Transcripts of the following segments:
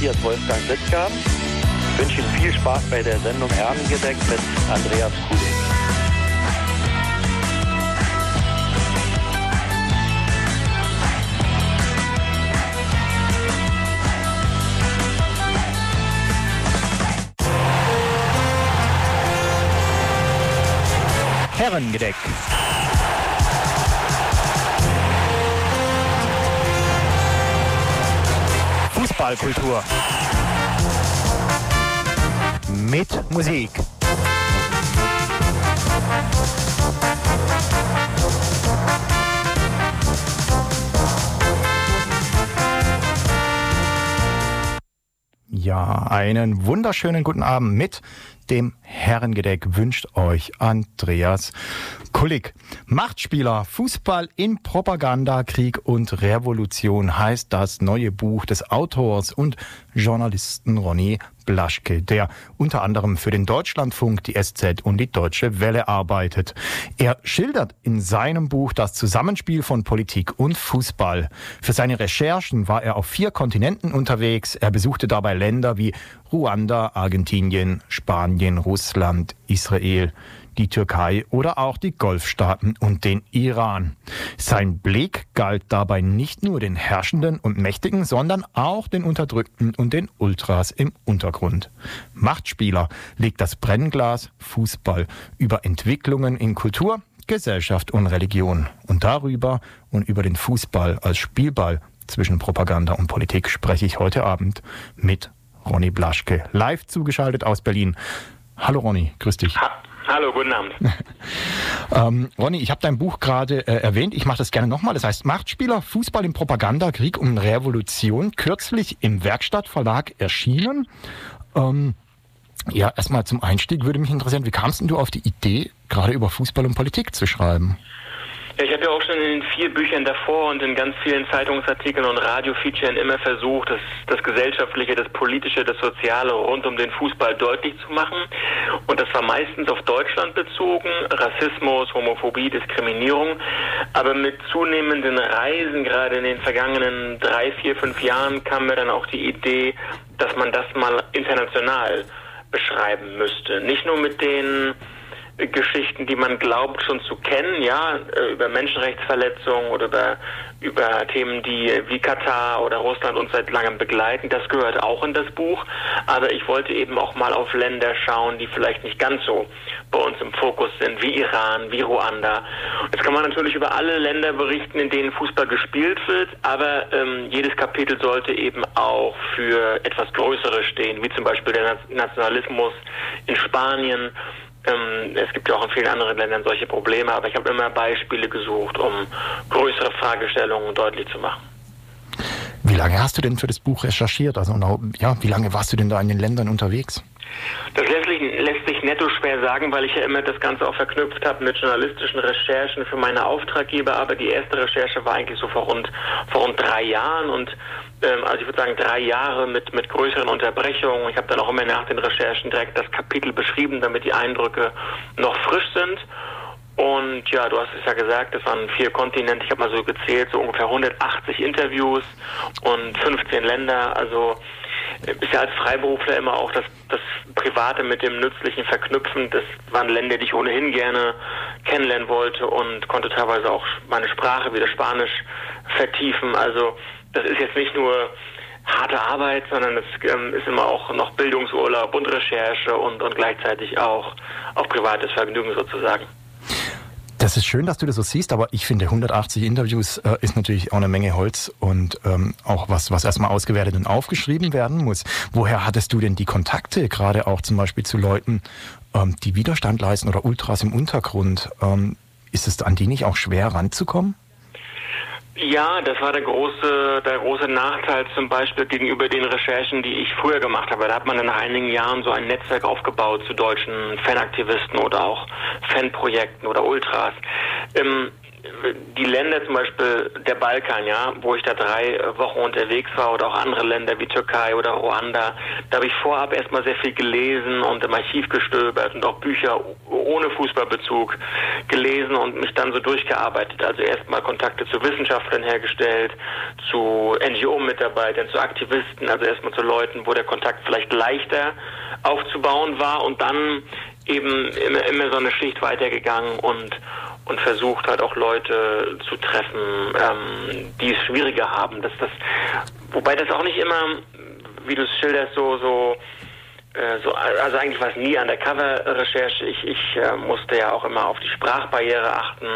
Ist Wolfgang Sittger. Ich wünsche Ihnen viel Spaß bei der Sendung Herrengedeckt mit Andreas Kulik. Herrengedeck. Fußballkultur. Mit Musik. Ja, einen wunderschönen guten Abend mit dem Herrengedeck wünscht euch Andreas Kullig. Machtspieler, Fußball in Propaganda, Krieg und Revolution heißt das neue Buch des Autors und Journalisten Ronny Blaschke, der unter anderem für den Deutschlandfunk, die SZ und die Deutsche Welle arbeitet. Er schildert in seinem Buch das Zusammenspiel von Politik und Fußball. Für seine Recherchen war er auf vier Kontinenten unterwegs. Er besuchte dabei Länder wie Ruanda, Argentinien, Spanien, Russland, Israel die Türkei oder auch die Golfstaaten und den Iran. Sein Blick galt dabei nicht nur den Herrschenden und Mächtigen, sondern auch den Unterdrückten und den Ultras im Untergrund. Machtspieler legt das Brennglas Fußball über Entwicklungen in Kultur, Gesellschaft und Religion und darüber und über den Fußball als Spielball zwischen Propaganda und Politik spreche ich heute Abend mit Ronny Blaschke, live zugeschaltet aus Berlin. Hallo Ronny, grüß dich. Ha Hallo, guten Abend. ähm, Ronny, ich habe dein Buch gerade äh, erwähnt. Ich mache das gerne nochmal. Das heißt Machtspieler, Fußball im Propaganda, Krieg und Revolution. Kürzlich im Werkstattverlag erschienen. Ähm, ja, erstmal zum Einstieg würde mich interessieren, wie kamst du auf die Idee, gerade über Fußball und Politik zu schreiben? Ja, ich habe ja auch schon in den vier Büchern davor und in ganz vielen Zeitungsartikeln und Radiofeaturen immer versucht, das, das Gesellschaftliche, das Politische, das Soziale rund um den Fußball deutlich zu machen. Und das war meistens auf Deutschland bezogen, Rassismus, Homophobie, Diskriminierung. Aber mit zunehmenden Reisen, gerade in den vergangenen drei, vier, fünf Jahren, kam mir dann auch die Idee, dass man das mal international beschreiben müsste. Nicht nur mit den Geschichten, die man glaubt schon zu kennen, ja, äh, über Menschenrechtsverletzungen oder über, über Themen, die wie Katar oder Russland uns seit langem begleiten. Das gehört auch in das Buch. Aber ich wollte eben auch mal auf Länder schauen, die vielleicht nicht ganz so bei uns im Fokus sind, wie Iran, wie Ruanda. Jetzt kann man natürlich über alle Länder berichten, in denen Fußball gespielt wird, aber ähm, jedes Kapitel sollte eben auch für etwas Größeres stehen, wie zum Beispiel der Nationalismus in Spanien ähm, es gibt ja auch in vielen anderen Ländern solche Probleme, aber ich habe immer Beispiele gesucht, um größere Fragestellungen deutlich zu machen. Wie lange hast du denn für das Buch recherchiert? Also ja, wie lange warst du denn da in den Ländern unterwegs? Das lässt sich, lässt sich netto schwer sagen, weil ich ja immer das Ganze auch verknüpft habe mit journalistischen Recherchen für meine Auftraggeber. Aber die erste Recherche war eigentlich so vor rund, vor rund drei Jahren und ähm, also ich würde sagen drei Jahre mit, mit größeren Unterbrechungen. Ich habe dann auch immer nach den Recherchen direkt das Kapitel beschrieben, damit die Eindrücke noch frisch sind. Und ja, du hast es ja gesagt, es waren vier Kontinente. Ich habe mal so gezählt, so ungefähr 180 Interviews und 15 Länder. Also äh, ist ja als Freiberufler immer auch das, das Private mit dem Nützlichen verknüpfen. Das waren Länder, die ich ohnehin gerne kennenlernen wollte und konnte teilweise auch meine Sprache wieder Spanisch vertiefen. Also das ist jetzt nicht nur harte Arbeit, sondern es ähm, ist immer auch noch Bildungsurlaub und Recherche und, und gleichzeitig auch, auch privates Vergnügen sozusagen. Das ist schön, dass du das so siehst, aber ich finde 180 Interviews äh, ist natürlich auch eine Menge Holz und ähm, auch was, was erstmal ausgewertet und aufgeschrieben werden muss. Woher hattest du denn die Kontakte, gerade auch zum Beispiel zu Leuten, ähm, die Widerstand leisten oder Ultras im Untergrund? Ähm, ist es an die nicht auch schwer ranzukommen? Ja, das war der große, der große Nachteil zum Beispiel gegenüber den Recherchen, die ich früher gemacht habe. Da hat man dann nach einigen Jahren so ein Netzwerk aufgebaut zu deutschen Fanaktivisten oder auch Fanprojekten oder Ultras. Ähm, die Länder zum Beispiel der Balkan, ja, wo ich da drei Wochen unterwegs war oder auch andere Länder wie Türkei oder Ruanda, da habe ich vorab erstmal sehr viel gelesen und im Archiv gestöbert und auch Bücher ohne Fußballbezug gelesen und mich dann so durchgearbeitet. Also erstmal Kontakte zu Wissenschaftlern hergestellt, zu NGO-Mitarbeitern, zu Aktivisten, also erstmal zu Leuten, wo der Kontakt vielleicht leichter aufzubauen war und dann eben immer, immer so eine Schicht weitergegangen und und versucht halt auch Leute zu treffen, ähm, die es schwieriger haben. Dass das, wobei das auch nicht immer, wie du es schilderst, so so äh, so, also eigentlich war es nie Undercover-Recherche. Ich, ich äh, musste ja auch immer auf die Sprachbarriere achten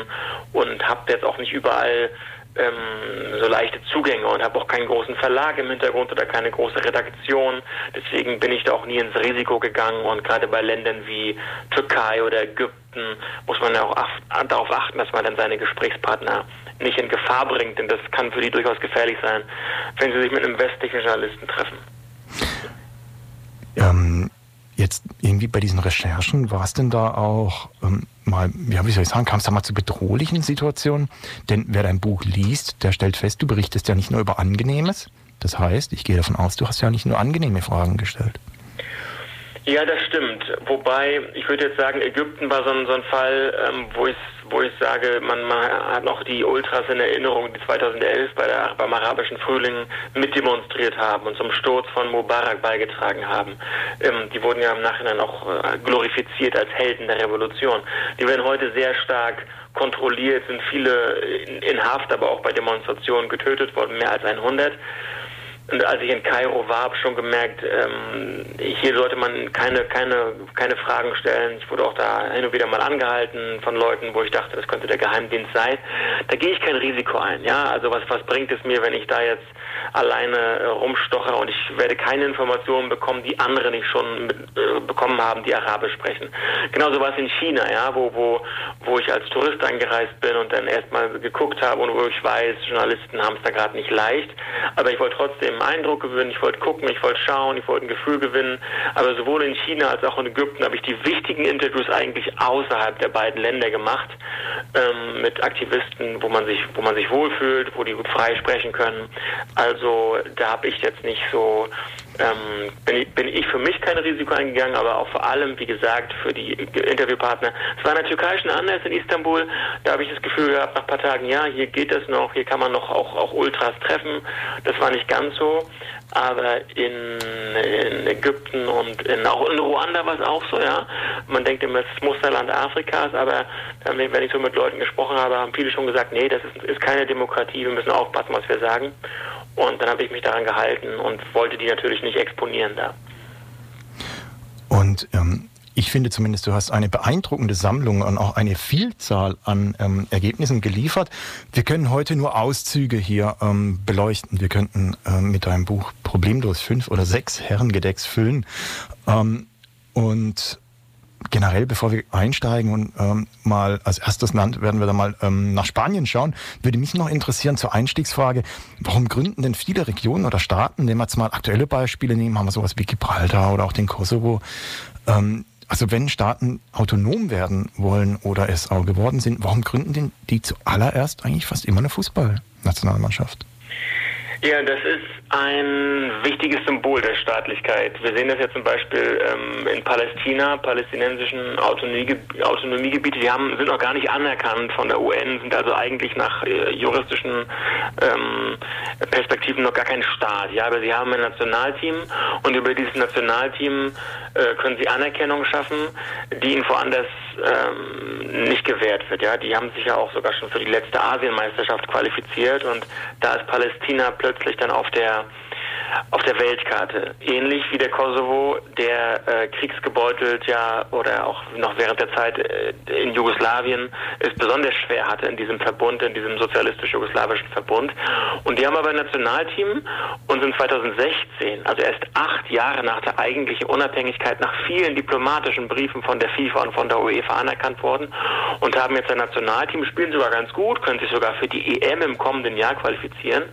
und habe jetzt auch nicht überall ähm, so leichte Zugänge und habe auch keinen großen Verlag im Hintergrund oder keine große Redaktion. Deswegen bin ich da auch nie ins Risiko gegangen und gerade bei Ländern wie Türkei oder Ägypten muss man ja auch darauf achten, dass man dann seine Gesprächspartner nicht in Gefahr bringt, denn das kann für die durchaus gefährlich sein, wenn sie sich mit einem westlichen Journalisten treffen. Ähm, jetzt irgendwie bei diesen Recherchen, war es denn da auch ähm, mal, wie soll ich sagen, kam es da mal zu bedrohlichen Situationen? Denn wer dein Buch liest, der stellt fest, du berichtest ja nicht nur über Angenehmes. Das heißt, ich gehe davon aus, du hast ja nicht nur angenehme Fragen gestellt. Ja, das stimmt. Wobei, ich würde jetzt sagen, Ägypten war so ein, so ein Fall, ähm, wo ich wo ich sage, man, man, hat noch die Ultras in Erinnerung, die 2011 bei der, beim arabischen Frühling mitdemonstriert haben und zum Sturz von Mubarak beigetragen haben. Ähm, die wurden ja im Nachhinein auch äh, glorifiziert als Helden der Revolution. Die werden heute sehr stark kontrolliert, sind viele in, in Haft, aber auch bei Demonstrationen getötet worden, mehr als 100. Und als ich in Kairo war, habe ich schon gemerkt, ähm, hier sollte man keine, keine, keine Fragen stellen. Ich wurde auch da hin und wieder mal angehalten von Leuten, wo ich dachte, das könnte der Geheimdienst sein. Da gehe ich kein Risiko ein. Ja, also was, was bringt es mir, wenn ich da jetzt alleine äh, rumstoche und ich werde keine Informationen bekommen, die andere nicht schon mit, äh, bekommen haben, die Arabisch sprechen. Genauso war es in China, ja, wo, wo, wo ich als Tourist angereist bin und dann erstmal geguckt habe und wo ich weiß, Journalisten haben es da gerade nicht leicht. Aber ich wollte trotzdem einen Eindruck gewinnen, ich wollte gucken, ich wollte schauen, ich wollte ein Gefühl gewinnen. Aber sowohl in China als auch in Ägypten habe ich die wichtigen Interviews eigentlich außerhalb der beiden Länder gemacht, ähm, mit Aktivisten, wo man sich, wo man sich wohlfühlt, wo die gut frei sprechen können. Also da habe ich jetzt nicht so ähm, bin, ich, bin ich für mich kein Risiko eingegangen, aber auch vor allem, wie gesagt, für die Interviewpartner. Es war in der Türkei schon anders in Istanbul. Da habe ich das Gefühl gehabt, nach ein paar Tagen, ja, hier geht es noch, hier kann man noch auch, auch Ultras treffen. Das war nicht ganz so. Aber in, in Ägypten und in, auch in Ruanda war es auch so, ja. Man denkt immer, es ist Musterland Afrikas, aber wenn ich so mit Leuten gesprochen habe, haben viele schon gesagt, nee, das ist, ist keine Demokratie, wir müssen aufpassen, was wir sagen. Und dann habe ich mich daran gehalten und wollte die natürlich nicht exponieren da. Und ähm, ich finde zumindest, du hast eine beeindruckende Sammlung und auch eine Vielzahl an ähm, Ergebnissen geliefert. Wir können heute nur Auszüge hier ähm, beleuchten. Wir könnten ähm, mit deinem Buch problemlos fünf oder sechs Herrengedecks füllen. Ähm, und generell, bevor wir einsteigen und ähm, mal als erstes Land werden wir dann mal ähm, nach Spanien schauen, würde mich noch interessieren zur Einstiegsfrage, warum gründen denn viele Regionen oder Staaten, nehmen wir jetzt mal aktuelle Beispiele nehmen, haben wir sowas wie Gibraltar oder auch den Kosovo, ähm, also wenn Staaten autonom werden wollen oder es auch geworden sind, warum gründen denn die zuallererst eigentlich fast immer eine Fußballnationalmannschaft? Ja, das ist ein wichtiges Symbol der Staatlichkeit. Wir sehen das ja zum Beispiel ähm, in Palästina, palästinensischen Autonomie, Autonomiegebiete, die haben, sind noch gar nicht anerkannt von der UN, sind also eigentlich nach äh, juristischen ähm, Perspektiven noch gar kein Staat. Ja, aber sie haben ein Nationalteam und über dieses Nationalteam äh, können sie Anerkennung schaffen, die ihnen woanders ähm, nicht gewährt wird. Ja, die haben sich ja auch sogar schon für die letzte Asienmeisterschaft qualifiziert und da ist Palästina plötzlich dann auf der auf der Weltkarte. Ähnlich wie der Kosovo, der äh, kriegsgebeutelt ja oder auch noch während der Zeit äh, in Jugoslawien es besonders schwer hatte in diesem Verbund, in diesem sozialistisch-jugoslawischen Verbund. Und die haben aber ein Nationalteam und sind 2016, also erst acht Jahre nach der eigentlichen Unabhängigkeit, nach vielen diplomatischen Briefen von der FIFA und von der UEFA anerkannt worden und haben jetzt ein Nationalteam, spielen sogar ganz gut, können sich sogar für die EM im kommenden Jahr qualifizieren.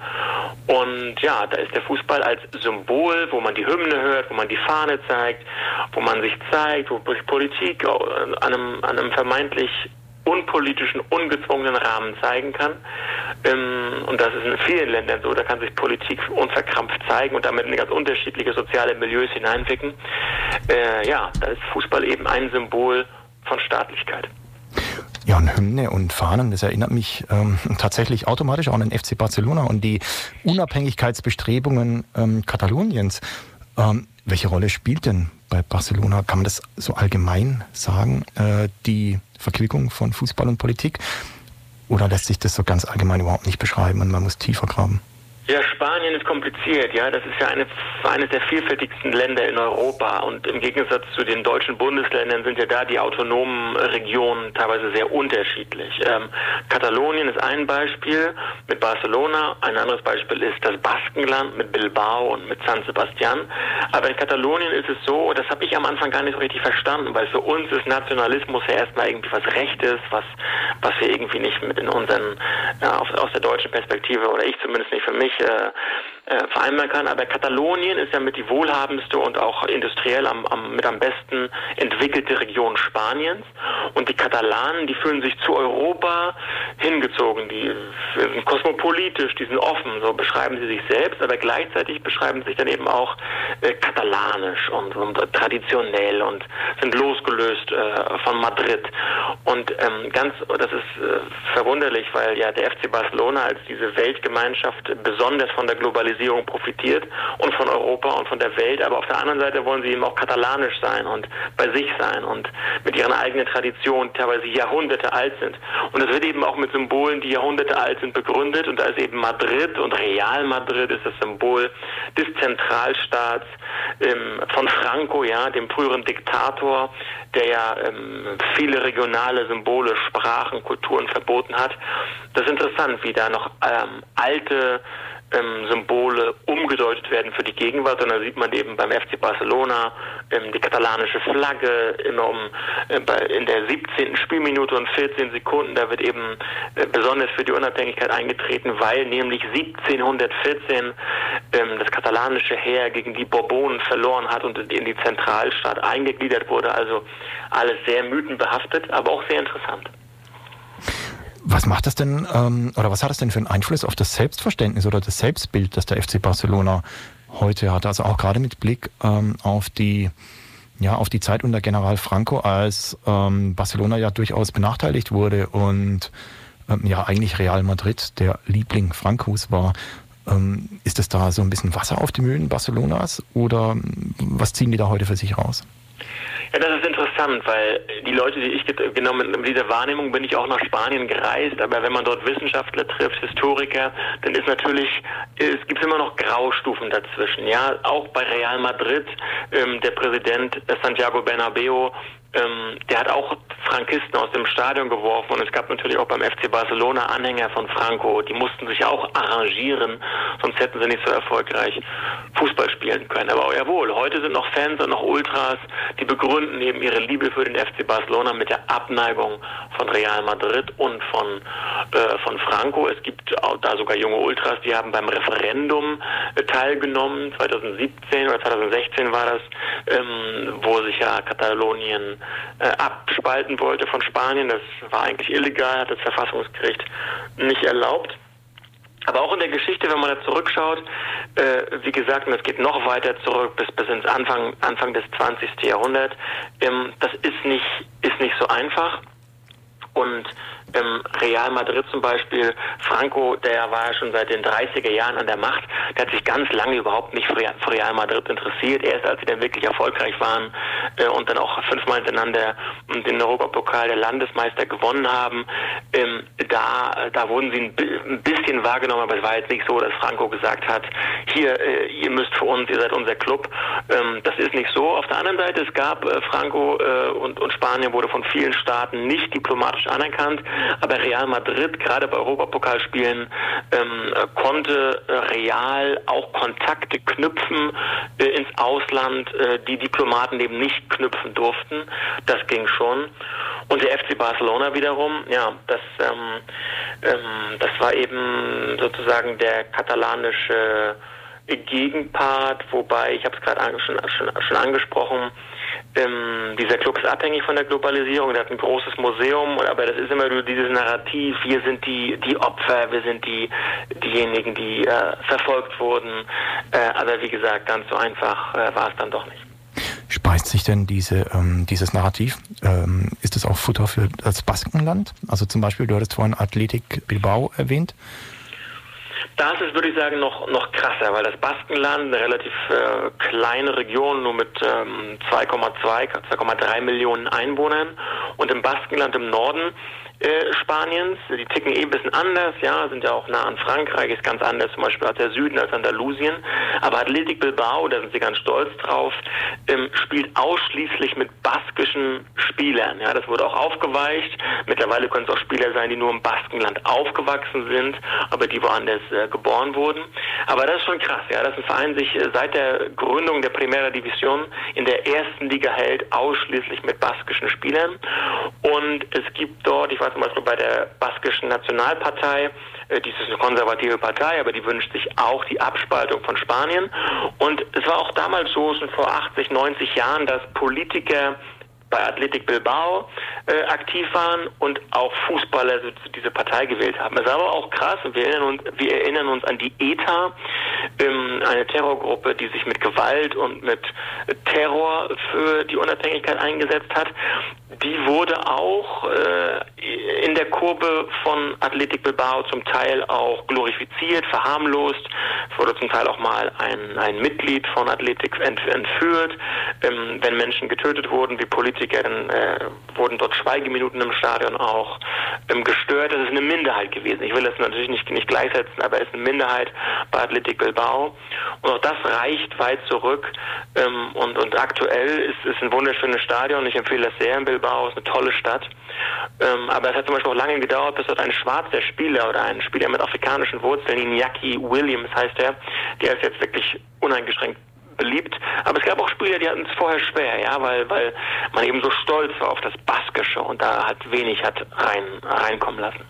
Und ja, da ist der Fußball als Symbol, wo man die Hymne hört, wo man die Fahne zeigt, wo man sich zeigt, wo Politik an einem, an einem vermeintlich unpolitischen, ungezwungenen Rahmen zeigen kann. Ähm, und das ist in vielen Ländern so, da kann sich Politik unverkrampft zeigen und damit in ganz unterschiedliche soziale Milieus hineinwirken. Äh, ja, da ist Fußball eben ein Symbol von Staatlichkeit. Ja, und Hymne und Fahnen, das erinnert mich ähm, tatsächlich automatisch auch an den FC Barcelona und die Unabhängigkeitsbestrebungen ähm, Kataloniens. Ähm, welche Rolle spielt denn bei Barcelona, kann man das so allgemein sagen, äh, die Verquickung von Fußball und Politik? Oder lässt sich das so ganz allgemein überhaupt nicht beschreiben und man muss tiefer graben? Ja, Spanien ist kompliziert, ja. Das ist ja eine, eines der vielfältigsten Länder in Europa. Und im Gegensatz zu den deutschen Bundesländern sind ja da die autonomen Regionen teilweise sehr unterschiedlich. Ähm, Katalonien ist ein Beispiel mit Barcelona. Ein anderes Beispiel ist das Baskenland mit Bilbao und mit San Sebastian. Aber in Katalonien ist es so, das habe ich am Anfang gar nicht so richtig verstanden, weil für uns ist Nationalismus ja erstmal irgendwie was Rechtes, was, was wir irgendwie nicht mit in unseren, ja, aus, aus der deutschen Perspektive, oder ich zumindest nicht für mich, äh, äh, vereinbaren kann. Aber Katalonien ist ja mit die wohlhabendste und auch industriell am, am, mit am besten entwickelte Region Spaniens. Und die Katalanen, die fühlen sich zu Europa hingezogen. Die sind kosmopolitisch, die sind offen, so beschreiben sie sich selbst, aber gleichzeitig beschreiben sie sich dann eben auch äh, katalanisch und, und, traditionell und sind losgelöst äh, von Madrid. Und ähm, ganz, das ist äh, verwunderlich, weil ja der FC Barcelona als diese Weltgemeinschaft besonders von der Globalisierung profitiert und von Europa und von der Welt, aber auf der anderen Seite wollen sie eben auch katalanisch sein und bei sich sein und mit ihren eigenen Traditionen, teilweise Jahrhunderte alt sind. Und das wird eben auch mit Symbolen, die Jahrhunderte alt sind, begründet und da ist eben Madrid und Real Madrid ist das Symbol des Zentralstaats ähm, von Franco, ja, dem früheren Diktator, der ja ähm, viele regionale Symbole, Sprachen, Kulturen verboten hat. Das ist interessant, wie da noch ähm, alte ähm, Symbole umgedeutet werden für die Gegenwart. Und da sieht man eben beim FC Barcelona ähm, die katalanische Flagge immer äh, in der 17. Spielminute und 14 Sekunden. Da wird eben äh, besonders für die Unabhängigkeit eingetreten, weil nämlich 1714 ähm, das katalanische Heer gegen die Bourbonen verloren hat und in die Zentralstaat eingegliedert wurde. Also alles sehr mythenbehaftet, aber auch sehr interessant. Was macht das denn, ähm, oder was hat das denn für einen Einfluss auf das Selbstverständnis oder das Selbstbild, das der FC Barcelona heute hat? Also auch gerade mit Blick ähm, auf die ja, auf die Zeit unter General Franco, als ähm, Barcelona ja durchaus benachteiligt wurde und ähm, ja eigentlich Real Madrid der Liebling Francos war. Ähm, ist es da so ein bisschen Wasser auf die Mühlen Barcelonas oder was ziehen die da heute für sich raus? Ja, das ist interessant, weil die Leute, die ich genommen mit dieser Wahrnehmung bin ich auch nach Spanien gereist, aber wenn man dort Wissenschaftler trifft, Historiker, dann ist natürlich, es gibt immer noch Graustufen dazwischen. Ja, auch bei Real Madrid, ähm, der Präsident Santiago Bernabeo ähm, der hat auch Frankisten aus dem Stadion geworfen und es gab natürlich auch beim FC Barcelona Anhänger von Franco, die mussten sich auch arrangieren, sonst hätten sie nicht so erfolgreich Fußball spielen können. Aber jawohl, heute sind noch Fans und noch Ultras, die begründen eben ihre Liebe für den FC Barcelona mit der Abneigung von Real Madrid und von, äh, von Franco. Es gibt da sogar junge Ultras, die haben beim Referendum äh, teilgenommen, 2017 oder 2016 war das, ähm, wo sich ja Katalonien äh, abspalten wollte von Spanien. Das war eigentlich illegal, hat das Verfassungsgericht nicht erlaubt. Aber auch in der Geschichte, wenn man da zurückschaut, äh, wie gesagt, und das geht noch weiter zurück bis, bis ins Anfang, Anfang des 20. Jahrhunderts, ähm, das ist nicht, ist nicht so einfach. Und ähm, Real Madrid zum Beispiel, Franco, der war ja schon seit den 30er Jahren an der Macht, der hat sich ganz lange überhaupt nicht für Real Madrid interessiert. Erst als sie dann wirklich erfolgreich waren äh, und dann auch fünfmal hintereinander den Europapokal der Landesmeister gewonnen haben, ähm, da, da wurden sie ein, bisschen wahrgenommen, aber es war jetzt nicht so, dass Franco gesagt hat, hier, äh, ihr müsst für uns, ihr seid unser Club. Ähm, das ist nicht so. Auf der anderen Seite, es gab äh, Franco äh, und, und Spanien wurde von vielen Staaten nicht diplomatisch anerkannt. Aber Real Madrid, gerade bei Europapokalspielen, ähm, konnte äh, Real auch Kontakte knüpfen äh, ins Ausland, äh, die Diplomaten eben nicht knüpfen durften. Das ging schon. Und der FC Barcelona wiederum, ja, das, ähm, ähm, das war eben sozusagen der katalanische Gegenpart, wobei, ich habe es gerade schon, schon, schon angesprochen, Ähm, dieser Club ist abhängig von der Globalisierung, der hat ein großes Museum, aber das ist immer nur dieses Narrativ, wir sind die, die Opfer, wir sind die, diejenigen, die äh, verfolgt wurden. Äh, aber wie gesagt, ganz so einfach äh, war es dann doch nicht. Speist sich denn diese, ähm, dieses Narrativ? Ähm, ist es auch Futter für das Baskenland? Also zum Beispiel, du hattest vorhin Athletik Bilbao erwähnt. Das ist, würde ich sagen, noch, noch krasser, weil das Baskenland, eine relativ äh, kleine Region, nur mit ähm, 2,2, 2,3 Millionen Einwohnern. Und im Baskenland im Norden äh, Spaniens. Die ticken eh ein bisschen anders, ja, sind ja auch nah an Frankreich, ist ganz anders zum Beispiel als der Süden, als Andalusien. Aber Athletic Bilbao, da sind sie ganz stolz drauf, ähm, spielt ausschließlich mit baskischen Spielern. Ja, das wurde auch aufgeweicht. Mittlerweile können es auch Spieler sein, die nur im Baskenland aufgewachsen sind, aber die woanders äh, geboren wurden. Aber das ist schon krass, ja, dass ein Verein sich äh, seit der Gründung der Primera Division in der ersten Liga hält, ausschließlich mit baskischen Spielern. Und es gibt dort, ich weiß zum Beispiel bei der baskischen Nationalpartei, äh, dies ist eine konservative Partei, aber die wünscht sich auch die Abspaltung von Spanien. Und es war auch damals so, schon vor 80, 90 Jahren, dass Politiker bei Athletic Bilbao äh, aktiv waren und auch Fußballer diese Partei gewählt haben. Es ist aber auch krass wir erinnern uns, wir erinnern uns an die ETA, ähm, eine Terrorgruppe, die sich mit Gewalt und mit Terror für die Unabhängigkeit eingesetzt hat. Die wurde auch äh, in der Kurve von Athletic Bilbao zum Teil auch glorifiziert, verharmlost. Es wurde zum Teil auch mal ein, ein Mitglied von Athletic entführt, ähm, wenn Menschen getötet wurden, wie Polizisten 1970ern äh, wurden dort Schweigeminuten im Stadion auch ähm, gestört. Das ist eine Minderheit gewesen. Ich will das natürlich nicht, nicht gleichsetzen, aber es ist eine Minderheit bei Athletic Bilbao. Und auch das reicht weit zurück. Ähm, und, und aktuell ist es ein wunderschönes Stadion. Ich empfehle das sehr in Bilbao. Es ist eine tolle Stadt. Ähm, aber es hat zum Beispiel auch lange gedauert, bis dort ein schwarzer Spieler oder ein Spieler mit afrikanischen Wurzeln, Inyaki Williams heißt er, der ist jetzt wirklich uneingeschränkt beliebt. Aber es gab auch Spieler, die hatten es vorher schwer, ja, weil, weil man eben so stolz war auf das Baskische und da hat wenig hat rein, reinkommen lassen.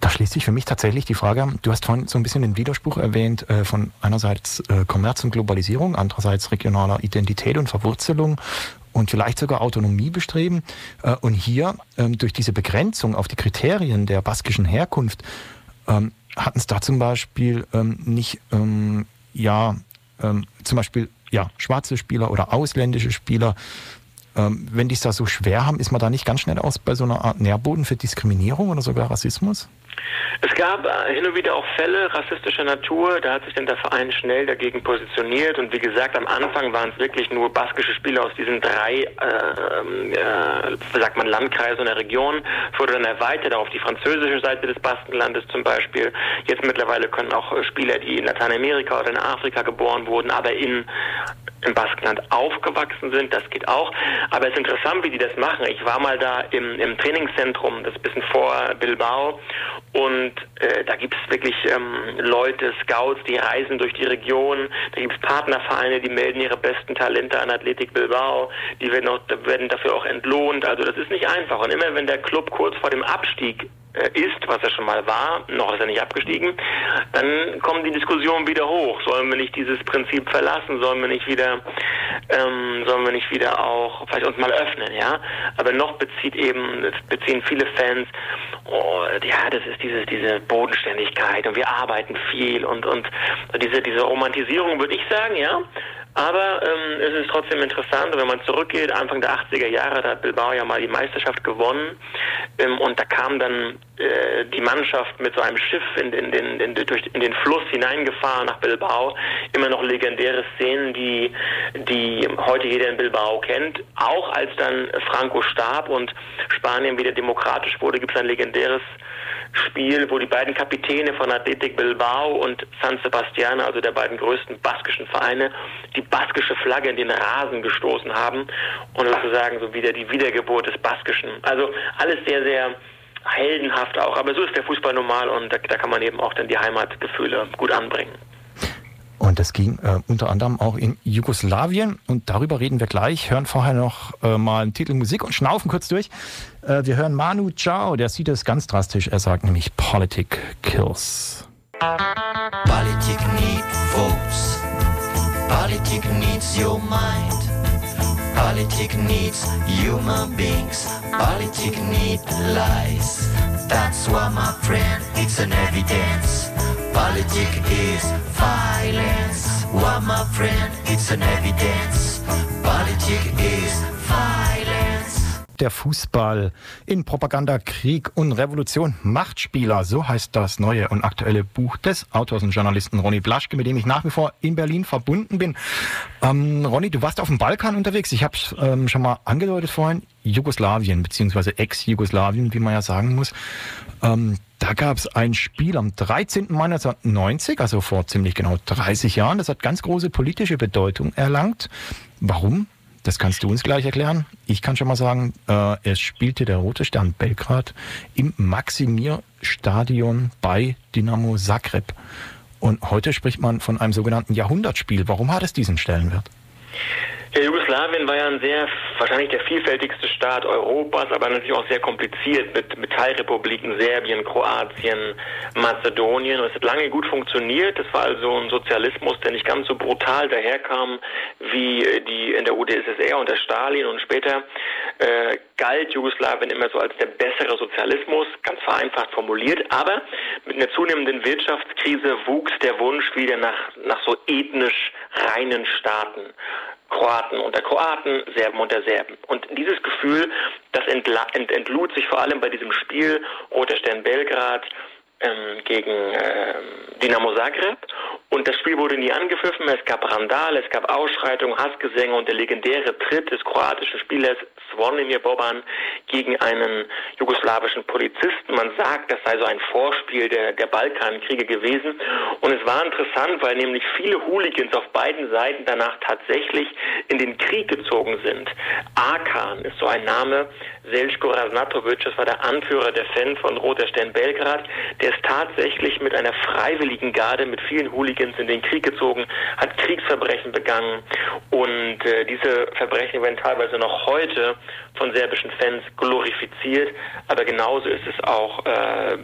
Da schließt sich für mich tatsächlich die Frage, du hast vorhin so ein bisschen den Widerspruch erwähnt, äh, von einerseits äh, Kommerz und Globalisierung, andererseits regionaler Identität und Verwurzelung und vielleicht sogar Autonomie bestreben. Äh, und hier ähm, durch diese Begrenzung auf die Kriterien der baskischen Herkunft ähm, hatten es da zum Beispiel ähm, nicht ja ähm, zum Beispiel ja, schwarze Spieler oder ausländische Spieler, ähm, wenn die es da so schwer haben, ist man da nicht ganz schnell aus bei so einer Art Nährboden für Diskriminierung oder sogar Rassismus? Es gab äh, hin und wieder auch Fälle rassistischer Natur, da hat sich dann der Verein schnell dagegen positioniert und wie gesagt, am Anfang waren es wirklich nur baskische Spieler aus diesen drei, äh, äh, sagt man, Landkreisen und der Region. Es wurde dann erweitert auf die französische Seite des Baskenlandes zum Beispiel. Jetzt mittlerweile können auch Spieler, die in Lateinamerika oder in Afrika geboren wurden, aber in im Baskenland aufgewachsen sind, das geht auch. Aber es ist interessant, wie die das machen. Ich war mal da im, im Trainingszentrum, das ist ein bisschen vor Bilbao und äh, da gibt es wirklich ähm, Leute, Scouts, die reisen durch die Region. Da gibt es Partnervereine, die melden ihre besten Talente an Athletik Bilbao. Die werden, auch, werden dafür auch entlohnt. Also das ist nicht einfach. Und immer wenn der Club kurz vor dem Abstieg ist, was er schon mal war, noch ist er nicht abgestiegen, dann kommen die Diskussionen wieder hoch. Sollen wir nicht dieses Prinzip verlassen? Sollen wir nicht wieder, ähm, sollen wir nicht wieder auch vielleicht uns mal öffnen, ja? Aber noch bezieht eben, beziehen viele Fans, oh, ja, das ist dieses, diese Bodenständigkeit und wir arbeiten viel und, und diese, diese Romantisierung würde ich sagen, ja, aber ähm, es ist trotzdem interessant, wenn man zurückgeht, Anfang der 80er Jahre, da hat Bilbao ja mal die Meisterschaft gewonnen ähm, und da kam dann äh, die Mannschaft mit so einem Schiff in, in, in, in, durch, in den Fluss hineingefahren nach Bilbao. Immer noch legendäre Szenen, die, die heute jeder in Bilbao kennt. Auch als dann Franco starb und Spanien wieder demokratisch wurde, gibt es ein legendäres Spiel, wo die beiden Kapitäne von Athletic Bilbao und San Sebastian, also der beiden größten baskischen Vereine, die baskische Flagge in den Rasen gestoßen haben und sozusagen so wieder die Wiedergeburt des Baskischen. Also alles sehr, sehr heldenhaft auch. Aber so ist der Fußball normal und da, da kann man eben auch dann die Heimatgefühle gut anbringen. Und das ging äh, unter anderem auch in Jugoslawien. Und darüber reden wir gleich. Hören vorher noch äh, mal einen Titel Musik und schnaufen kurz durch. Äh, wir hören Manu Chao, der sieht es ganz drastisch. Er sagt nämlich Politik kills. Politik need votes. Politik needs your mind. Politic needs human beings. Politic need lies. That's why, my friend, it's an evidence. Politic is violence. Why, my friend, it's an evidence. Politic is violence. Der Fußball in Propaganda, Krieg und Revolution. Machtspieler, so heißt das neue und aktuelle Buch des Autors und Journalisten Ronny Blaschke, mit dem ich nach wie vor in Berlin verbunden bin. Ähm, Ronny, du warst auf dem Balkan unterwegs. Ich habe es ähm, schon mal angedeutet vorhin. Jugoslawien, beziehungsweise Ex-Jugoslawien, wie man ja sagen muss. Ähm, da gab es ein Spiel am 13. Mai 1990, also vor ziemlich genau 30 Jahren. Das hat ganz große politische Bedeutung erlangt. Warum? Das kannst du uns gleich erklären. Ich kann schon mal sagen, äh, es spielte der Rote Stern Belgrad im Maximir-Stadion bei Dynamo Zagreb. Und heute spricht man von einem sogenannten Jahrhundertspiel. Warum hat es diesen Stellenwert? Ja, Jugoslawien war ja ein sehr, wahrscheinlich der vielfältigste Staat Europas, aber natürlich auch sehr kompliziert mit, mit Teilrepubliken, Serbien, Kroatien, Mazedonien. Und es hat lange gut funktioniert. Es war also ein Sozialismus, der nicht ganz so brutal daherkam wie die in der UdSSR unter Stalin. Und später äh, galt Jugoslawien immer so als der bessere Sozialismus, ganz vereinfacht formuliert. Aber mit einer zunehmenden Wirtschaftskrise wuchs der Wunsch wieder nach, nach so ethnisch reinen Staaten. Kroaten unter Kroaten, Serben unter Serben. Und dieses Gefühl, das ent entlud sich vor allem bei diesem Spiel Roter Stern Belgrad ähm, gegen ähm, Dinamo Zagreb. Und das Spiel wurde nie angepfiffen. Es gab Randale, es gab Ausschreitungen, Hassgesänge und der legendäre Tritt des kroatischen Spielers Zvonimir Boban gegen einen jugoslawischen Polizisten. Man sagt, das sei so ein Vorspiel der, der Balkankriege gewesen. Und es war interessant, weil nämlich viele Hooligans auf beiden Seiten danach tatsächlich in den Krieg gezogen sind. Akan ist so ein Name. Selsko Raznatovic, das war der Anführer der Fans von Roter Stern Belgrad. Der ist tatsächlich mit einer freiwilligen Garde, mit vielen Hooligans in den Krieg gezogen, hat Kriegsverbrechen begangen. Und äh, diese Verbrechen werden teilweise noch heute von serbischen Fans glorifiziert. Aber genauso ist es auch äh, äh,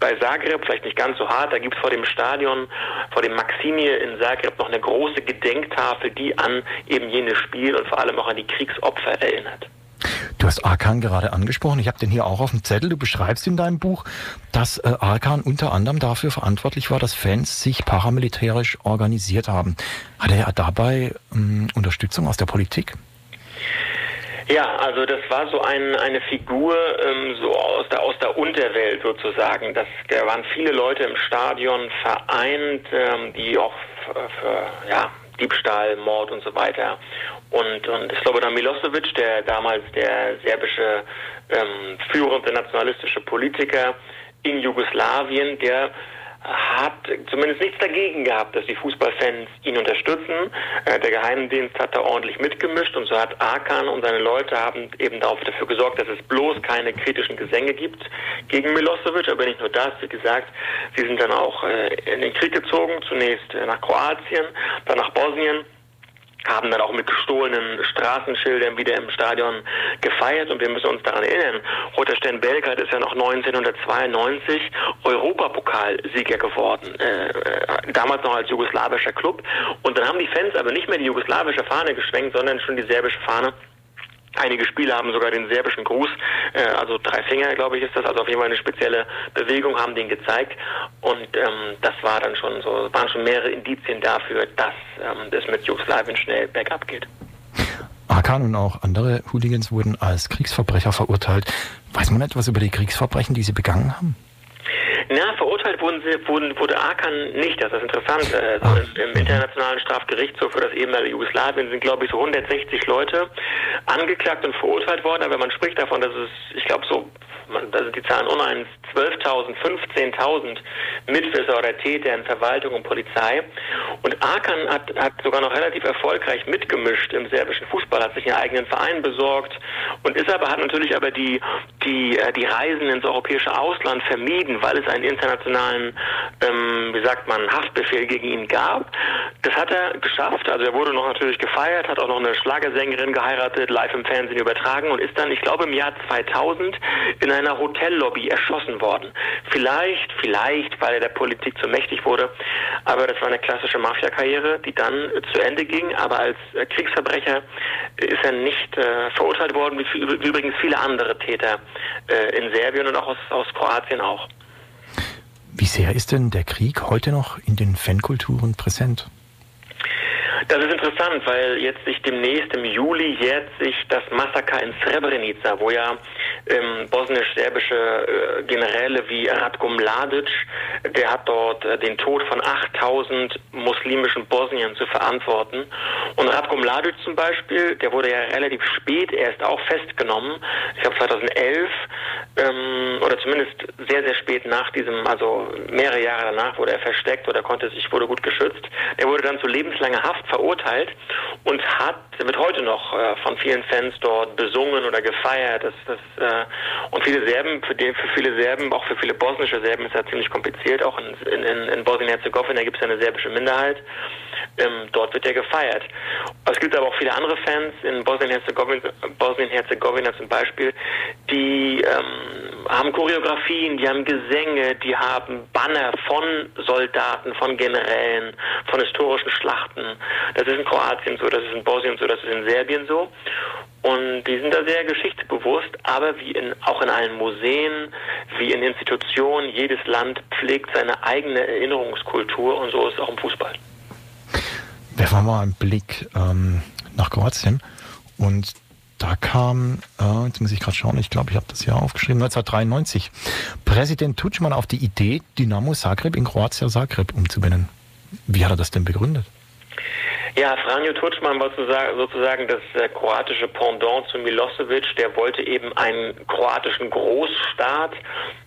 bei Zagreb, vielleicht nicht ganz so hart, da gibt es vor dem Stadion, vor dem Maximir in Zagreb noch eine große Gedenktafel, die an eben jenes Spiel und vor allem auch an die Kriegsopfer erinnert. Du hast Arkan gerade angesprochen. Ich habe den hier auch auf dem Zettel. Du beschreibst in deinem Buch, dass äh, Arkan unter anderem dafür verantwortlich war, dass Fans sich paramilitärisch organisiert haben. Hatte er dabei ähm, Unterstützung aus der Politik? Ja, also das war so ein, eine Figur ähm, so aus der aus der Unterwelt sozusagen. Das, da waren viele Leute im Stadion vereint, ähm, die auch für, für ja Diebstahl, Mord und so weiter. Und, und der Milosevic, der damals der serbische ähm, führende nationalistische Politiker in Jugoslawien, der hat zumindest nichts dagegen gehabt, dass die Fußballfans ihn unterstützen. Äh, der Geheimdienst hat da ordentlich mitgemischt und so hat Arkan und seine Leute haben eben dafür gesorgt, dass es bloß keine kritischen Gesänge gibt gegen Milosevic. Aber nicht nur das, wie gesagt, sie sind dann auch äh, in den Krieg gezogen, zunächst äh, nach Kroatien, dann nach Bosnien haben dann auch mit gestohlenen Straßenschildern wieder im Stadion gefeiert und wir müssen uns daran erinnern, Roter Stern Belgrad ist ja noch 1992 Europapokalsieger geworden, äh, äh, damals noch als jugoslawischer Club und dann haben die Fans aber nicht mehr die jugoslawische Fahne geschwenkt, sondern schon die serbische Fahne Einige Spieler haben sogar den serbischen Gruß, äh, also drei Finger, glaube ich, ist das, also auf jeden Fall eine spezielle Bewegung, haben den gezeigt. Und ähm, das war dann schon so, waren schon mehrere Indizien dafür, dass ähm, es mit Jugoslawien schnell bergab geht. Akan und auch andere Hooligans wurden als Kriegsverbrecher verurteilt. Weiß man etwas über die Kriegsverbrechen, die sie begangen haben? Na, verurteilt wurden sie, wurden, wurde Arkan nicht. Das ist interessant. Im, Im Internationalen Strafgerichtshof für das ehemalige Jugoslawien sind, glaube ich, so 160 Leute angeklagt und verurteilt worden. Aber man spricht davon, dass es, ich glaube, so sind die Zahlen uneins, 12.000, 15.000 Mitwisser oder Täter in Verwaltung und Polizei. Und Arkan hat, hat sogar noch relativ erfolgreich mitgemischt im serbischen Fußball, hat sich einen eigenen Verein besorgt und ist aber, hat natürlich aber die, die, äh, die Reisen ins europäische Ausland vermieden, weil es einen internationalen, ähm, wie sagt man, Haftbefehl gegen ihn gab. Das hat er geschafft, also er wurde noch natürlich gefeiert, hat auch noch eine Schlagersängerin geheiratet, live im Fernsehen übertragen und ist dann, ich glaube, im Jahr 2000 in seiner Hotellobby erschossen worden. Vielleicht, vielleicht, weil er der Politik zu mächtig wurde, aber das war eine klassische Mafia-Karriere, die dann zu Ende ging. Aber als äh, Kriegsverbrecher ist er nicht äh, verurteilt worden, wie, wie, übrigens viele andere Täter äh, in Serbien und auch aus, aus Kroatien auch. Wie sehr ist denn der Krieg heute noch in den Fankulturen präsent? Das ist interessant, weil jetzt sich demnächst im Juli jährt sich das Massaker in Srebrenica, wo ja ähm, bosnisch-serbische äh, Generäle wie Ratko Mladic, der hat dort äh, den Tod von 8000 muslimischen Bosniern zu verantworten. Und Ratko Mladic zum Beispiel, der wurde ja relativ spät erst auch festgenommen, ich glaube 2011, ähm, oder zumindest sehr, sehr spät nach diesem, also mehrere Jahre danach wurde er versteckt oder konnte sich, wurde gut geschützt. Er wurde dann zu lebenslanger Haft verurteilt und hat, wird heute noch äh, von vielen Fans dort besungen oder gefeiert. Das, das, äh, und viele Serben, für, den, für viele Serben, auch für viele bosnische Serben ist das ziemlich kompliziert. Auch in, in, in Bosnien-Herzegowina gibt es eine serbische Minderheit. Ähm, dort wird er gefeiert. Es gibt aber auch viele andere Fans in Bosnien-Herzegowina, zum Beispiel, die ähm, haben Choreografien, die haben Gesänge, die haben Banner von Soldaten, von Generälen, von historischen Schlachten. Das ist in Kroatien so, das ist in Bosnien so, das ist in Serbien so. Und die sind da sehr geschichtsbewusst, aber wie in, auch in allen Museen, wie in Institutionen, jedes Land pflegt seine eigene Erinnerungskultur und so ist es auch im Fußball. Werfen wir mal einen Blick ähm, nach Kroatien und da kam, äh, jetzt muss ich gerade schauen, ich glaube, ich habe das Jahr aufgeschrieben, 1993, Präsident Tutschmann auf die Idee, Dynamo Zagreb in Kroatien Zagreb umzubenennen. Wie hat er das denn begründet? Ja, Franjo Tutschmann war sozusagen das äh, kroatische Pendant zu Milosevic. Der wollte eben einen kroatischen Großstaat.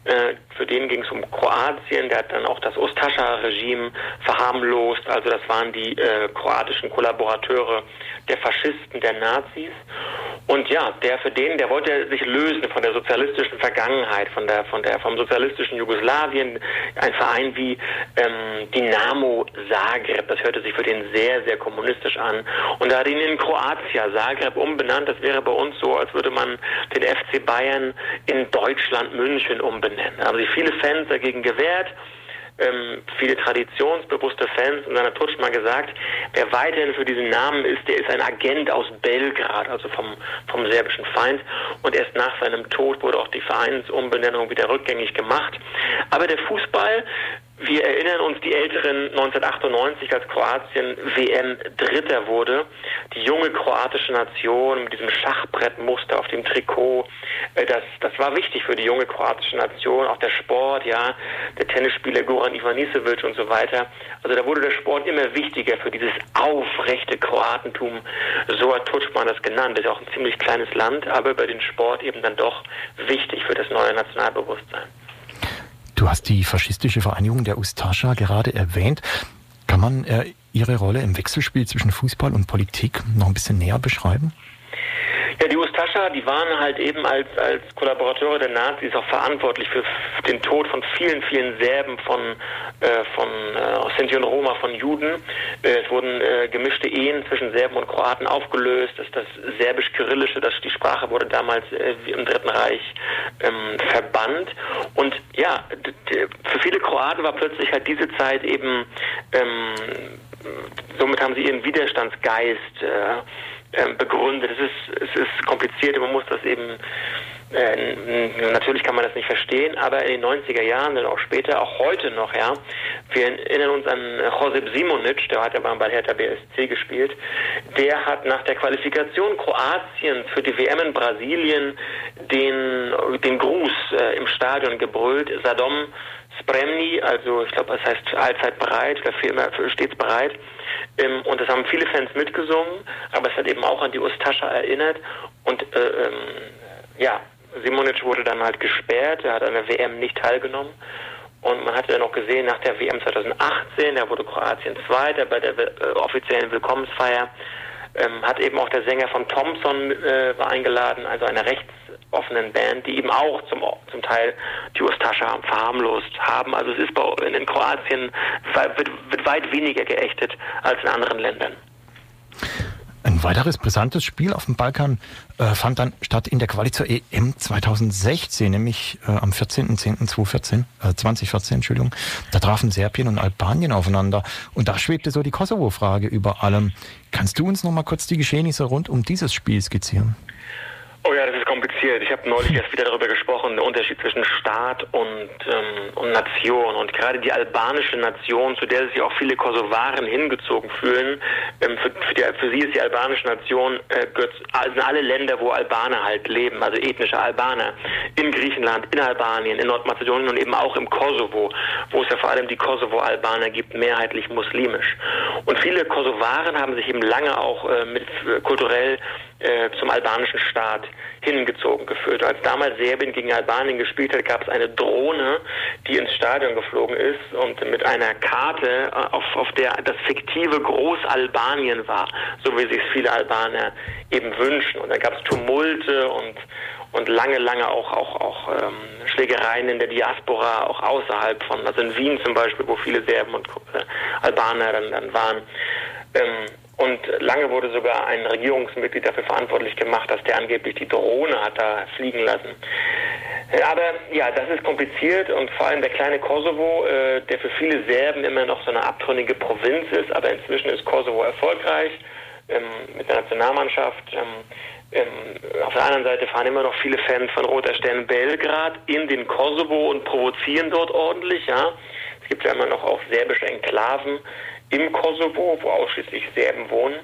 Äh, für den ging es um Kroatien. Der hat dann auch das Ustascha-Regime verharmlost. Also das waren die äh, kroatischen Kollaborateure der Faschisten, der Nazis. Und ja, der für den, der wollte sich lösen von der sozialistischen Vergangenheit, von der, von der, vom sozialistischen Jugoslawien. Ein Verein wie ähm, Dynamo Zagreb, das hörte sich für den sehr, sehr kommunistisch an. Und da hat ihn in Kroatia Zagreb umbenannt. Das wäre bei uns so, als würde man den FC Bayern in Deutschland München umbenennen. Da haben sich viele Fans dagegen gewehrt ähm, viele traditionsbewusste Fans und dann hat Tutsch mal gesagt, wer weiterhin für diesen Namen ist, der ist ein Agent aus Belgrad, also vom, vom serbischen Feind. Und erst nach seinem Tod wurde auch die Vereinsumbenennung wieder rückgängig gemacht. Aber der Fußball wir erinnern uns die Älteren 1998, als Kroatien WM Dritter wurde. Die junge kroatische Nation mit diesem Schachbrettmuster auf dem Trikot. Äh, das, das war wichtig für die junge kroatische Nation. Auch der Sport, ja, der Tennisspieler Goran Ivanisevic und so weiter. Also da wurde der Sport immer wichtiger für dieses aufrechte Kroatentum. So hat Tutschmann das genannt. Das ist auch ein ziemlich kleines Land, aber bei den Sport eben dann doch wichtig für das neue Nationalbewusstsein. Du hast die faschistische Vereinigung der Ustascha gerade erwähnt. Kann man äh, ihre Rolle im Wechselspiel zwischen Fußball und Politik noch ein bisschen näher beschreiben? Ja, die Ustascha, die waren halt eben als, als Kollaborateure der Nazis auch verantwortlich für den Tod von vielen, vielen Serben, von, äh, von äh, Sinti und Roma, von Juden. Äh, es wurden äh, gemischte Ehen zwischen Serben und Kroaten aufgelöst. Das, das Serbisch-Kyrillische, das die Sprache wurde damals äh, im Dritten Reich ähm, verbannt. Und ja, für viele Kroaten war plötzlich halt diese Zeit eben, ähm, somit haben sie ihren Widerstandsgeist äh, begründet. Es ist, es ist kompliziert, man muss das eben, äh, natürlich kann man das nicht verstehen, aber in den 90er Jahren und auch später, auch heute noch, ja, wir erinnern uns an Josep Simonic, der hat ja bei Hertha BSC gespielt, der hat nach der Qualifikation Kroatiens für die WM in Brasilien den, den Gruß äh, im Stadion gebrüllt, Sadom Spremni, also ich glaube, das heißt allzeit bereit oder vielmehr stets bereit. Ähm, und das haben viele Fans mitgesungen, aber es hat eben auch an die Ustascha erinnert. Und äh, ähm, ja, Simonic wurde dann halt gesperrt, er hat an der WM nicht teilgenommen. Und man hatte dann auch gesehen, nach der WM 2018, da wurde Kroatien Zweiter bei der äh, offiziellen Willkommensfeier, ähm, hat eben auch der Sänger von Thompson äh, war eingeladen, also einer rechtsoffenen Band, die eben auch zum, zum Teil die Ustascha verharmlost haben. Also es ist bei, in, Kroatien wird, wird weit weniger geächtet als in anderen Ländern. Ein Ein weiteres brisantes Spiel auf dem Balkan äh, fand dann statt in der Quali zur EM 2016, nämlich äh, am 14.10.2014, äh, 2014, Entschuldigung. Da trafen Serbien und Albanien aufeinander und da schwebte so die Kosovo-Frage über allem. Kannst du uns noch mal kurz die Geschehnisse rund um dieses Spiel skizzieren? Oh ja, das ist kompliziert. Ich habe neulich erst wieder darüber gesprochen, der Unterschied zwischen Staat und, ähm, und Nation. Und gerade die albanische Nation, zu der sich auch viele Kosovaren hingezogen fühlen, ähm, für, für, die, für, sie ist die albanische Nation, äh, gehört, sind alle Länder, wo Albaner halt leben, also ethnische Albaner. In Griechenland, in Albanien, in Nordmazedonien und eben auch im Kosovo, wo es ja vor allem die Kosovo-Albaner gibt, mehrheitlich muslimisch. Und viele Kosovaren haben sich eben lange auch äh, mit äh, kulturell äh, zum albanischen Staat hingezogen geführt. Als damals Serbien gegen Albanien gespielt hat, gab es eine Drohne, die ins Stadion geflogen ist und mit einer Karte, äh, auf, auf der das fiktive Großalbanien war, so wie sich viele Albaner eben wünschen. Und dann gab es Tumulte und und lange, lange auch auch auch ähm, Schlägereien in der Diaspora, auch außerhalb von, also in Wien zum Beispiel, wo viele Serben und äh, Albaner dann, dann waren. Ähm, und lange wurde sogar ein Regierungsmitglied dafür verantwortlich gemacht, dass der angeblich die Drohne hat da fliegen lassen. Aber ja, das ist kompliziert und vor allem der kleine Kosovo, äh, der für viele Serben immer noch so eine abtrünnige Provinz ist, aber inzwischen ist Kosovo erfolgreich ähm, mit der Nationalmannschaft. Ähm, ähm, auf der anderen Seite fahren immer noch viele Fans von Roter Stern Belgrad in den Kosovo und provozieren dort ordentlich. Ja, es gibt ja immer noch auch serbische Enklaven im Kosovo, wo ausschließlich Serben wohnen.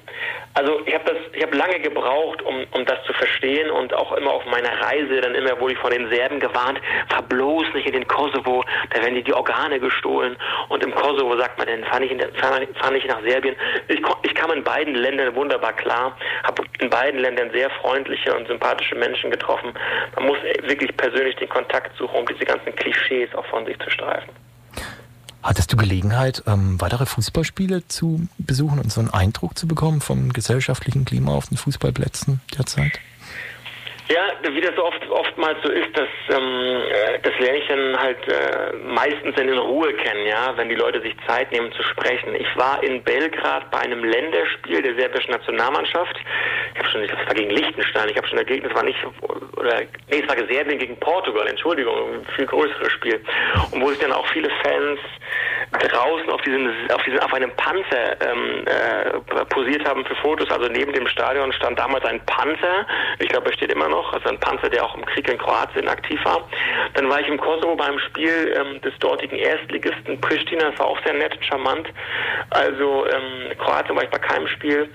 Also ich habe das, ich habe lange gebraucht, um, um das zu verstehen und auch immer auf meiner Reise dann immer wurde ich von den Serben gewarnt, fahr bloß nicht in den Kosovo, da werden dir die Organe gestohlen und im Kosovo sagt man, dann fahre ich, fahr, fahr ich nach Serbien. Ich, ich kam in beiden Ländern wunderbar klar, habe in beiden Ländern sehr freundliche und sympathische Menschen getroffen. Man muss wirklich persönlich den Kontakt suchen, um diese ganzen Klischees auch von sich zu streifen. Hattest du Gelegenheit, ähm, weitere Fußballspiele zu besuchen und so einen Eindruck zu bekommen vom gesellschaftlichen Klima auf den Fußballplätzen derzeit? Ja, wie das so oft oftmals so ist, dass ähm, äh, das lerne ich dann halt äh, meistens in Ruhe kennen, ja, wenn die Leute sich Zeit nehmen zu sprechen. Ich war in Belgrad bei einem Länderspiel der serbischen Nationalmannschaft. Ich habe schon, das war gegen Liechtenstein. Ich habe schon dagegen, das war nicht oder nee, es war Serbien gegen Portugal. Entschuldigung, ein viel größeres Spiel. Und wo sich dann auch viele Fans draußen auf diesem auf diesem auf einem Panzer ähm, äh, posiert haben für Fotos. Also neben dem Stadion stand damals ein Panzer. Ich glaube, er steht immer noch. Also ein Panzer, der auch im Krieg in Kroatien aktiv war. Dann war ich im Kosovo beim Spiel ähm, des dortigen Erstligisten Pristina. Das war auch sehr nett charmant. Also ähm, Kroatien war ich bei keinem Spiel.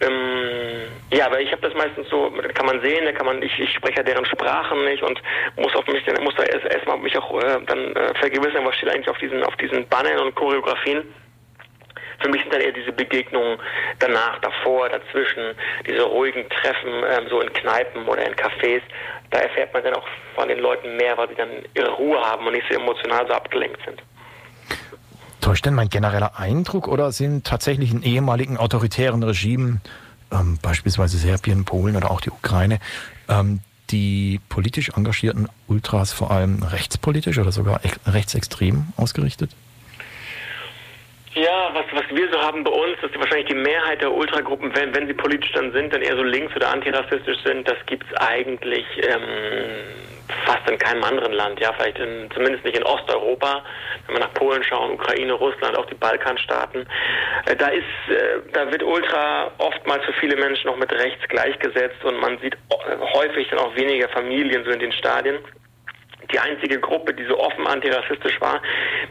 Ähm, ja, aber ich habe das meistens so, kann man sehen, da kann man, ich, ich spreche ja deren Sprachen nicht und muss auf mich, muss da erst erstmal mich auch äh, dann äh, vergewissern, was steht eigentlich auf diesen auf diesen Bannern und Choreografien. Für mich sind dann eher diese Begegnungen danach, davor, dazwischen, diese ruhigen Treffen, ähm, so in Kneipen oder in Cafés. Da erfährt man dann auch von den Leuten mehr, weil sie dann ihre Ruhe haben und nicht so emotional so abgelenkt sind. Täuscht denn mein genereller Eindruck oder sind tatsächlich in ehemaligen autoritären Regimen, ähm, beispielsweise Serbien, Polen oder auch die Ukraine, ähm, die politisch engagierten Ultras vor allem rechtspolitisch oder sogar rechtsextrem ausgerichtet? Ja, was, was wir so haben bei uns, dass wahrscheinlich die Mehrheit der Ultragruppen, wenn, wenn sie politisch dann sind, dann eher so links oder antirassistisch sind, das gibt es eigentlich ähm, fast in keinem anderen Land, ja, vielleicht in, zumindest nicht in Osteuropa, wenn wir nach Polen schauen, Ukraine, Russland, auch die Balkanstaaten. Äh, da ist, äh, da wird Ultra oftmals für viele Menschen noch mit rechts gleichgesetzt und man sieht äh, häufig dann auch weniger Familien so in den Stadien die einzige Gruppe, die so offen antirassistisch war.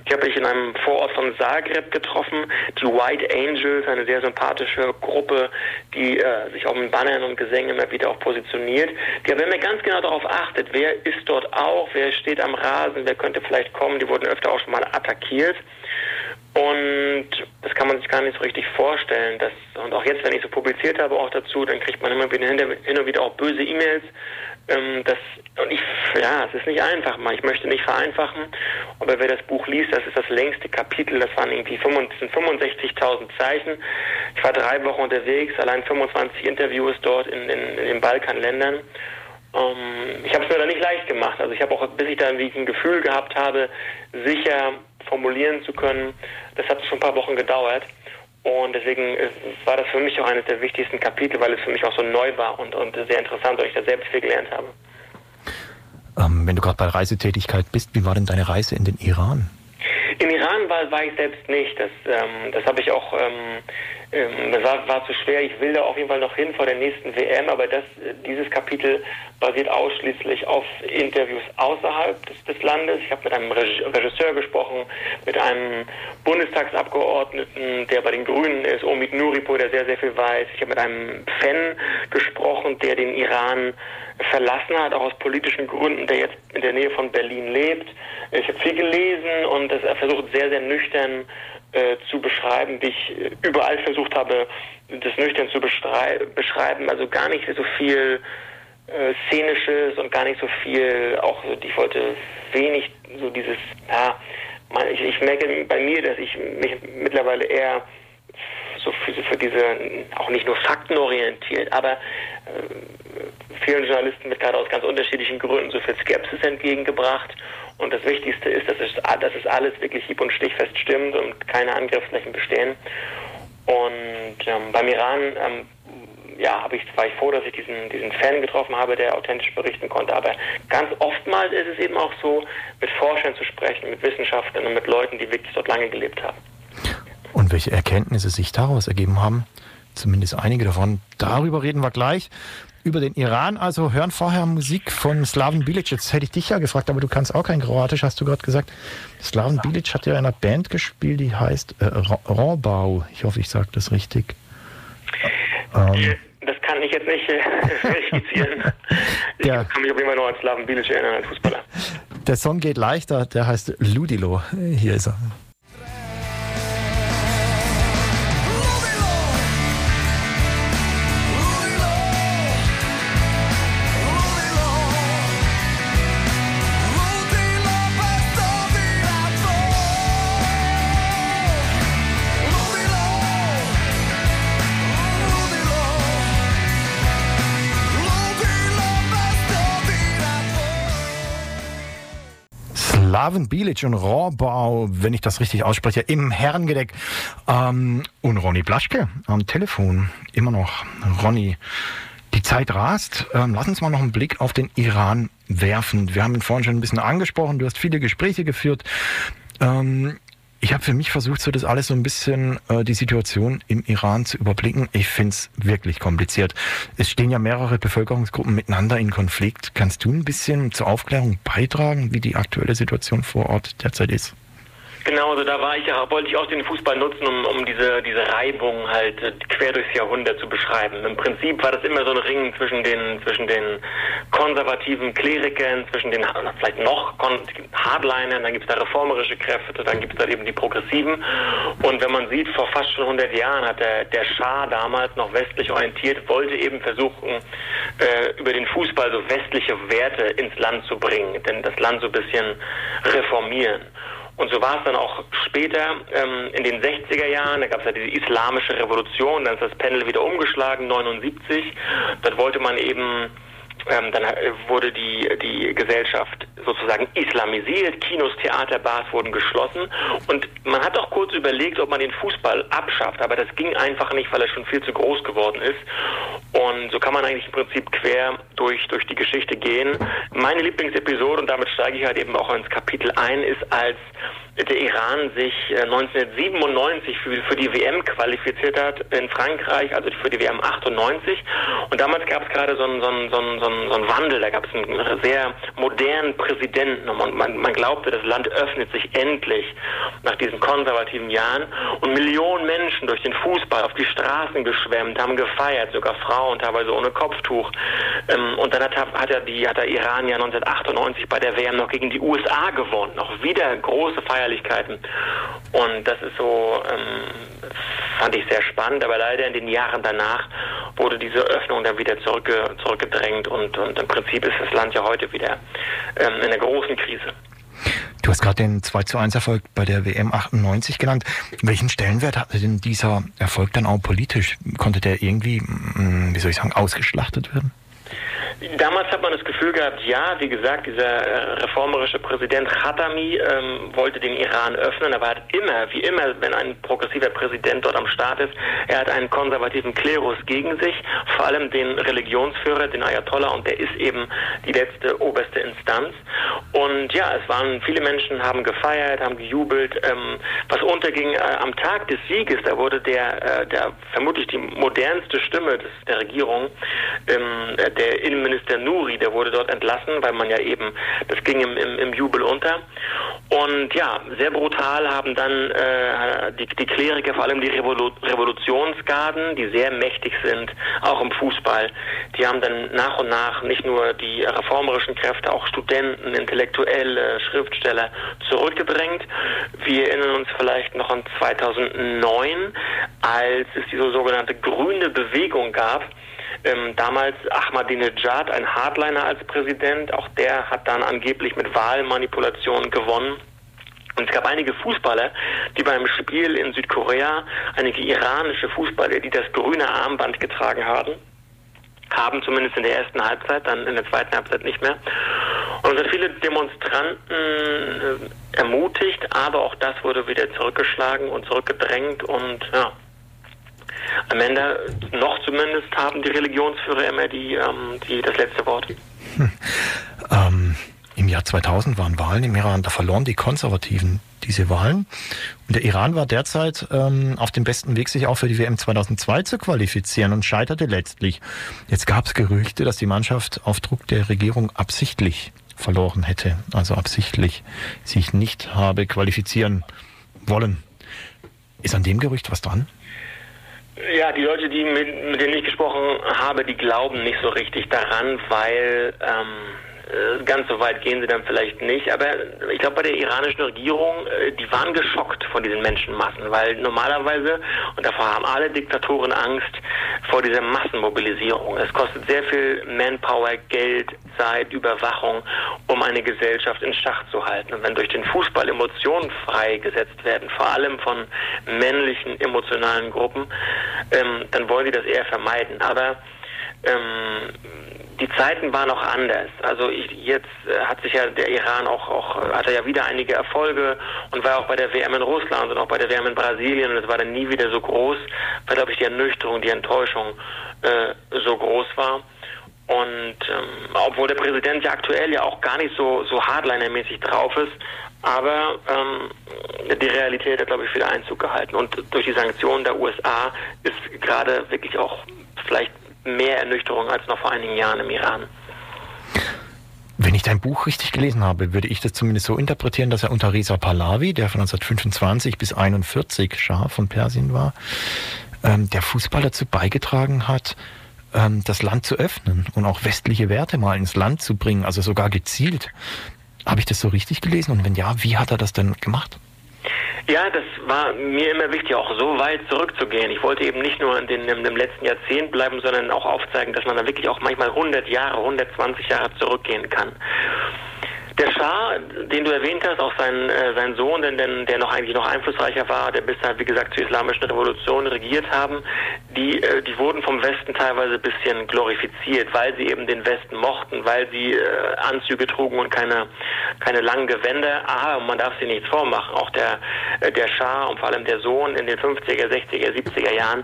Die habe ich in einem Vorort von Zagreb getroffen. Die White Angels, eine sehr sympathische Gruppe, die äh, sich auch mit Bannern und Gesängen immer wieder auch positioniert. Die aber immer ganz genau darauf achtet, wer ist dort auch, wer steht am Rasen, wer könnte vielleicht kommen. Die wurden öfter auch schon mal attackiert. Und das kann man sich gar nicht so richtig vorstellen. Dass, und auch jetzt, wenn ich so publiziert habe, auch dazu, dann kriegt man immer wieder hin und wieder auch böse E-Mails ähm, und ich, ja, es ist nicht einfach. Ich möchte nicht vereinfachen, aber wer das Buch liest, das ist das längste Kapitel, das waren irgendwie 65.000 Zeichen. Ich war drei Wochen unterwegs, allein 25 Interviews dort in, in, in den Balkanländern. Ähm, ich habe es mir da nicht leicht gemacht. Also ich habe auch, bis ich da ein Gefühl gehabt habe, sicher formulieren zu können, das hat schon ein paar Wochen gedauert. Und deswegen äh, war das für mich auch eines der wichtigsten Kapitel, weil es für mich auch so neu war und, und sehr interessant, weil ich da selbst viel gelernt habe. Ähm, wenn du gerade bei Reisetätigkeit bist, wie war denn deine Reise in den Iran? Im Iran war, war ich selbst nicht. Das, ähm, das habe ich auch, ähm, ähm, das war, war zu schwer. Ich will da auf jeden Fall noch hin vor der nächsten WM, aber das, dieses Kapitel basiert ausschließlich auf Interviews außerhalb des, des Landes. Ich habe mit einem Regisseur gesprochen, mit einem Bundestagsabgeordneten, der bei den Grünen ist, Omid Nuripur, der sehr, sehr viel weiß. Ich habe mit einem Fan gesprochen, der den Iran verlassen hat, auch aus politischen Gründen, der jetzt in der Nähe von Berlin lebt. Ich habe viel gelesen und es versucht sehr, sehr nüchtern äh, zu beschreiben, wie ich überall versucht habe, das nüchtern zu beschreiben. Also gar nicht so viel äh, Szenisches und gar nicht so viel, auch ich wollte wenig so dieses, ja, ich, ich merke bei mir, dass ich mich mittlerweile eher so für, für diese, auch nicht nur faktenorientiert, aber äh, vielen Journalisten wird gerade aus ganz unterschiedlichen Gründen so viel Skepsis entgegengebracht. Und das Wichtigste ist, dass es, dass es alles wirklich hieb- und stichfest stimmt und keine Angriffsflächen bestehen. Und ähm, beim Iran ähm, ja, ich, war ich froh, dass ich diesen, diesen Fan getroffen habe, der authentisch berichten konnte. Aber ganz oftmals ist es eben auch so, mit Forschern zu sprechen, mit Wissenschaftlern und mit Leuten, die wirklich dort lange gelebt haben. Und welche Erkenntnisse sich daraus ergeben haben, zumindest einige davon, darüber reden wir gleich. Über den Iran, also hören vorher Musik von Slaven Bilic. Jetzt hätte ich dich ja gefragt, aber du kannst auch kein Kroatisch, hast du gerade gesagt. Slaven Bilic hat ja in einer Band gespielt, die heißt äh, Rohbau. Ich hoffe, ich sage das richtig. Ähm, das kann ich jetzt nicht äh, verifizieren. ich kann mich auf jeden Fall noch an Slaven Bilic erinnern, als Fußballer. Der Song geht leichter, der heißt Ludilo. Hier ist er. Slaven Bilic und Rohrbau, wenn ich das richtig ausspreche, im Herrengedeck. Ähm, und Ronny Blaschke am Telefon. Immer noch. Ronny, die Zeit rast. Ähm, lass uns mal noch einen Blick auf den Iran werfen. Wir haben ihn vorhin schon ein bisschen angesprochen. Du hast viele Gespräche geführt. Ähm, ich habe für mich versucht, so das alles so ein bisschen äh, die Situation im Iran zu überblicken. Ich finde es wirklich kompliziert. Es stehen ja mehrere Bevölkerungsgruppen miteinander in Konflikt. Kannst du ein bisschen zur Aufklärung beitragen, wie die aktuelle Situation vor Ort derzeit ist? Genau, also da war ich ja, wollte ich auch den Fußball nutzen, um, um diese, diese Reibung halt äh, quer durchs Jahrhundert zu beschreiben. Im Prinzip war das immer so ein Ring zwischen den, zwischen den konservativen Klerikern, zwischen den vielleicht noch Hardlinern, dann gibt es da reformerische Kräfte, dann gibt es da eben die Progressiven. Und wenn man sieht, vor fast schon 100 Jahren hat der, der Schah damals noch westlich orientiert, wollte eben versuchen, äh, über den Fußball so westliche Werte ins Land zu bringen, denn das Land so ein bisschen reformieren. Und so war es dann auch später ähm, in den 60er Jahren, da gab es ja diese islamische Revolution, dann ist das Pendel wieder umgeschlagen, 79. Dort wollte man eben ähm, dann wurde die, die Gesellschaft sozusagen islamisiert, Kinos, Theater, Bars wurden geschlossen und man hat auch kurz überlegt, ob man den Fußball abschafft, aber das ging einfach nicht, weil er schon viel zu groß geworden ist und so kann man eigentlich im Prinzip quer durch, durch die Geschichte gehen. Meine Lieblingsepisode, und damit steige ich halt eben auch ins Kapitel ein, ist als der Iran sich 1997 äh, für, für die WM qualifiziert hat in Frankreich, also für die WM 98. Und damals gab es gerade so einen, so, einen, so, einen, so einen Wandel, da gab es einen sehr modernen Präsidenten und man, man glaubte, das Land öffnet sich endlich nach diesen konservativen Jahren. Und Millionen Menschen durch den Fußball auf die Straßen geschwemmt, haben gefeiert, sogar Frauen teilweise ohne Kopftuch. Ähm, und dann hat, hat, er die, hat der Iran ja 1998 bei der WM noch gegen die USA gewonnen. Auch wieder große Feier Feierlichkeiten. Und das ist so, ähm, fand ich sehr spannend, aber leider in den Jahren danach wurde diese Öffnung dann wieder zurückge zurückgedrängt und, und im Prinzip ist das Land ja heute wieder ähm, in einer großen Krise. Du hast gerade den 2 zu 1 Erfolg bei der WM 98 genannt. Welchen Stellenwert hatte denn dieser Erfolg dann auch politisch? Konnte der irgendwie, mm, wie soll ich sagen, ausgeschlachtet werden? Damals hat man das Gefühl gehabt, ja, wie gesagt, dieser äh, reformerische Präsident Khatami ähm, wollte den Iran öffnen, aber er hat immer, wie immer, wenn ein progressiver Präsident dort am Start ist, er hat einen konservativen Klerus gegen sich, vor allem den Religionsführer, den Ayatollah, und der ist eben die letzte oberste Instanz. Und ja, es waren viele Menschen haben gefeiert, haben gejubelt. Ähm, was unterging äh, am Tag des Sieges, da wurde der, äh, der vermutlich die modernste Stimme des, der Regierung, ähm, der Innenminister Nuri, der wurde dort entlassen, weil man ja eben, das ging im, im, im Jubel unter. Und ja, sehr brutal haben dann äh, die, die Kleriker, vor allem die Revolu Revolutionsgarden, die sehr mächtig sind, auch im Fußball, die haben dann nach und nach nicht nur die reformerischen Kräfte, auch Studenten, Intellektuelle, Schriftsteller zurückgedrängt. Wir erinnern uns vielleicht noch an 2009, als es diese sogenannte grüne Bewegung gab, ähm, damals Ahmadinejad, ein Hardliner als Präsident, auch der hat dann angeblich mit Wahlmanipulationen gewonnen. Und es gab einige Fußballer, die beim Spiel in Südkorea, einige iranische Fußballer, die das grüne Armband getragen haben, haben zumindest in der ersten Halbzeit, dann in der zweiten Halbzeit nicht mehr. Und hat viele Demonstranten äh, ermutigt, aber auch das wurde wieder zurückgeschlagen und zurückgedrängt und ja, am Ende, noch zumindest, haben die Religionsführer immer die, ähm, die das letzte Wort. Hm. Ähm, Im Jahr 2000 waren Wahlen im Iran, da verloren die Konservativen diese Wahlen. Und der Iran war derzeit ähm, auf dem besten Weg, sich auch für die WM 2002 zu qualifizieren und scheiterte letztlich. Jetzt gab es Gerüchte, dass die Mannschaft auf Druck der Regierung absichtlich verloren hätte, also absichtlich sich nicht habe qualifizieren wollen. Ist an dem Gerücht was dran? Ja, die Leute, die mit, mit denen ich gesprochen habe, die glauben nicht so richtig daran, weil ähm, äh, ganz so weit gehen sie dann vielleicht nicht. Aber ich glaube, bei der iranischen Regierung, äh, die waren geschockt von diesen Menschenmassen, weil normalerweise, und davor haben alle Diktatoren Angst, vor dieser Massenmobilisierung. Es kostet sehr viel Manpower, Geld, Zeit, Überwachung, um eine Gesellschaft in Schach zu halten. Und wenn durch den Fußball Emotionen freigesetzt werden, vor allem von männlichen emotionalen Gruppen, ähm, dann wollen sie das eher vermeiden. Aber ähm, die Zeiten waren auch anders. Also ich, jetzt äh, hat sich ja der Iran auch, auch hatte ja wieder einige Erfolge und war auch bei der WM in Russland und auch bei der WM in Brasilien und es war dann nie wieder so groß, weil glaube ich die Ernüchterung, die Enttäuschung äh, so groß war. Und ähm, obwohl der Präsident ja aktuell ja auch gar nicht so, so Hardliner-mäßig drauf ist, aber ähm, die Realität hat, glaube ich, wieder Einzug gehalten. Und durch die Sanktionen der USA ist gerade wirklich auch vielleicht mehr Ernüchterung als noch vor einigen Jahren im Iran. Wenn ich dein Buch richtig gelesen habe, würde ich das zumindest so interpretieren, dass er unter Reza Pahlavi, der von 1925 bis 1941 Schah von Persien war, ähm, der Fußball dazu beigetragen hat, ähm, das Land zu öffnen und auch westliche Werte mal ins Land zu bringen, also sogar gezielt. Habe ich das so richtig gelesen? Und wenn ja, wie hat er das denn gemacht? Ja, das war mir immer wichtig, auch so weit zurückzugehen. Ich wollte eben nicht nur in, den, in dem letzten Jahrzehnt bleiben, sondern auch aufzeigen, dass man da wirklich auch manchmal 100 Jahre, 120 Jahre zurückgehen kann. Der Schah, den du erwähnt hast, auch sein, äh, sein Sohn, denn, denn, der noch eigentlich noch einflussreicher war, der bis dahin, wie gesagt, zur islamischen Revolution regiert haben, die, äh, die wurden vom Westen teilweise ein bisschen glorifiziert, weil sie eben den Westen mochten, weil sie äh, Anzüge trugen und keine, keine langen Gewänder. Aber man darf sie nichts vormachen. Auch der, äh, der Schah und vor allem der Sohn in den 50er, 60er, 70er Jahren,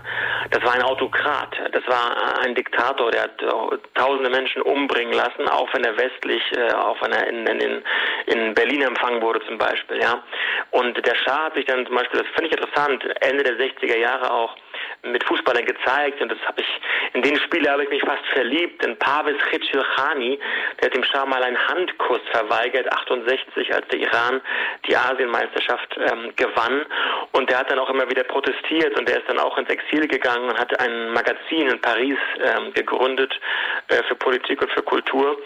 das war ein Autokrat. Das war ein Diktator, der hat äh, tausende Menschen umbringen lassen, auch wenn er westlich, äh, auch wenn er in, in in, in Berlin empfangen wurde zum Beispiel, ja. Und der Schah hat sich dann zum Beispiel, das finde ich interessant, Ende der 60er Jahre auch mit Fußballern gezeigt und das habe ich in den Spielen habe ich mich fast verliebt. In Pavis Khani, der hat dem Schah mal einen Handkuss verweigert, 68, als der Iran die Asienmeisterschaft ähm, gewann und der hat dann auch immer wieder protestiert und der ist dann auch ins Exil gegangen und hat ein Magazin in Paris ähm, gegründet äh, für Politik und für Kultur.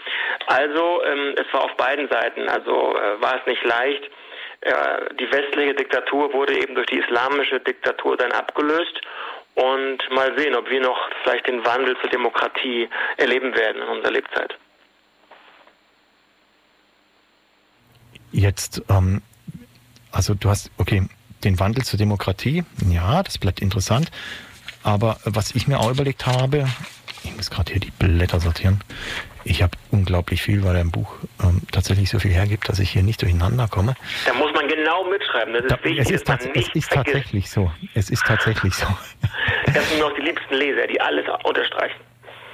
Also ähm, es war auf beiden Seiten, also äh, war es nicht leicht. Äh, die westliche Diktatur wurde eben durch die islamische Diktatur dann abgelöst und mal sehen, ob wir noch vielleicht den Wandel zur Demokratie erleben werden in unserer Lebzeit. Jetzt, ähm, also du hast, okay, den Wandel zur Demokratie, ja, das bleibt interessant. Aber was ich mir auch überlegt habe, ich muss gerade hier die Blätter sortieren. Ich habe unglaublich viel, weil ein Buch ähm, tatsächlich so viel hergibt, dass ich hier nicht durcheinander komme. Da muss man genau mitschreiben. Das ist Da, wichtig. es ist, tats es ist tatsächlich so. Es ist tatsächlich so. Das sind noch die liebsten Leser, die alles unterstreichen.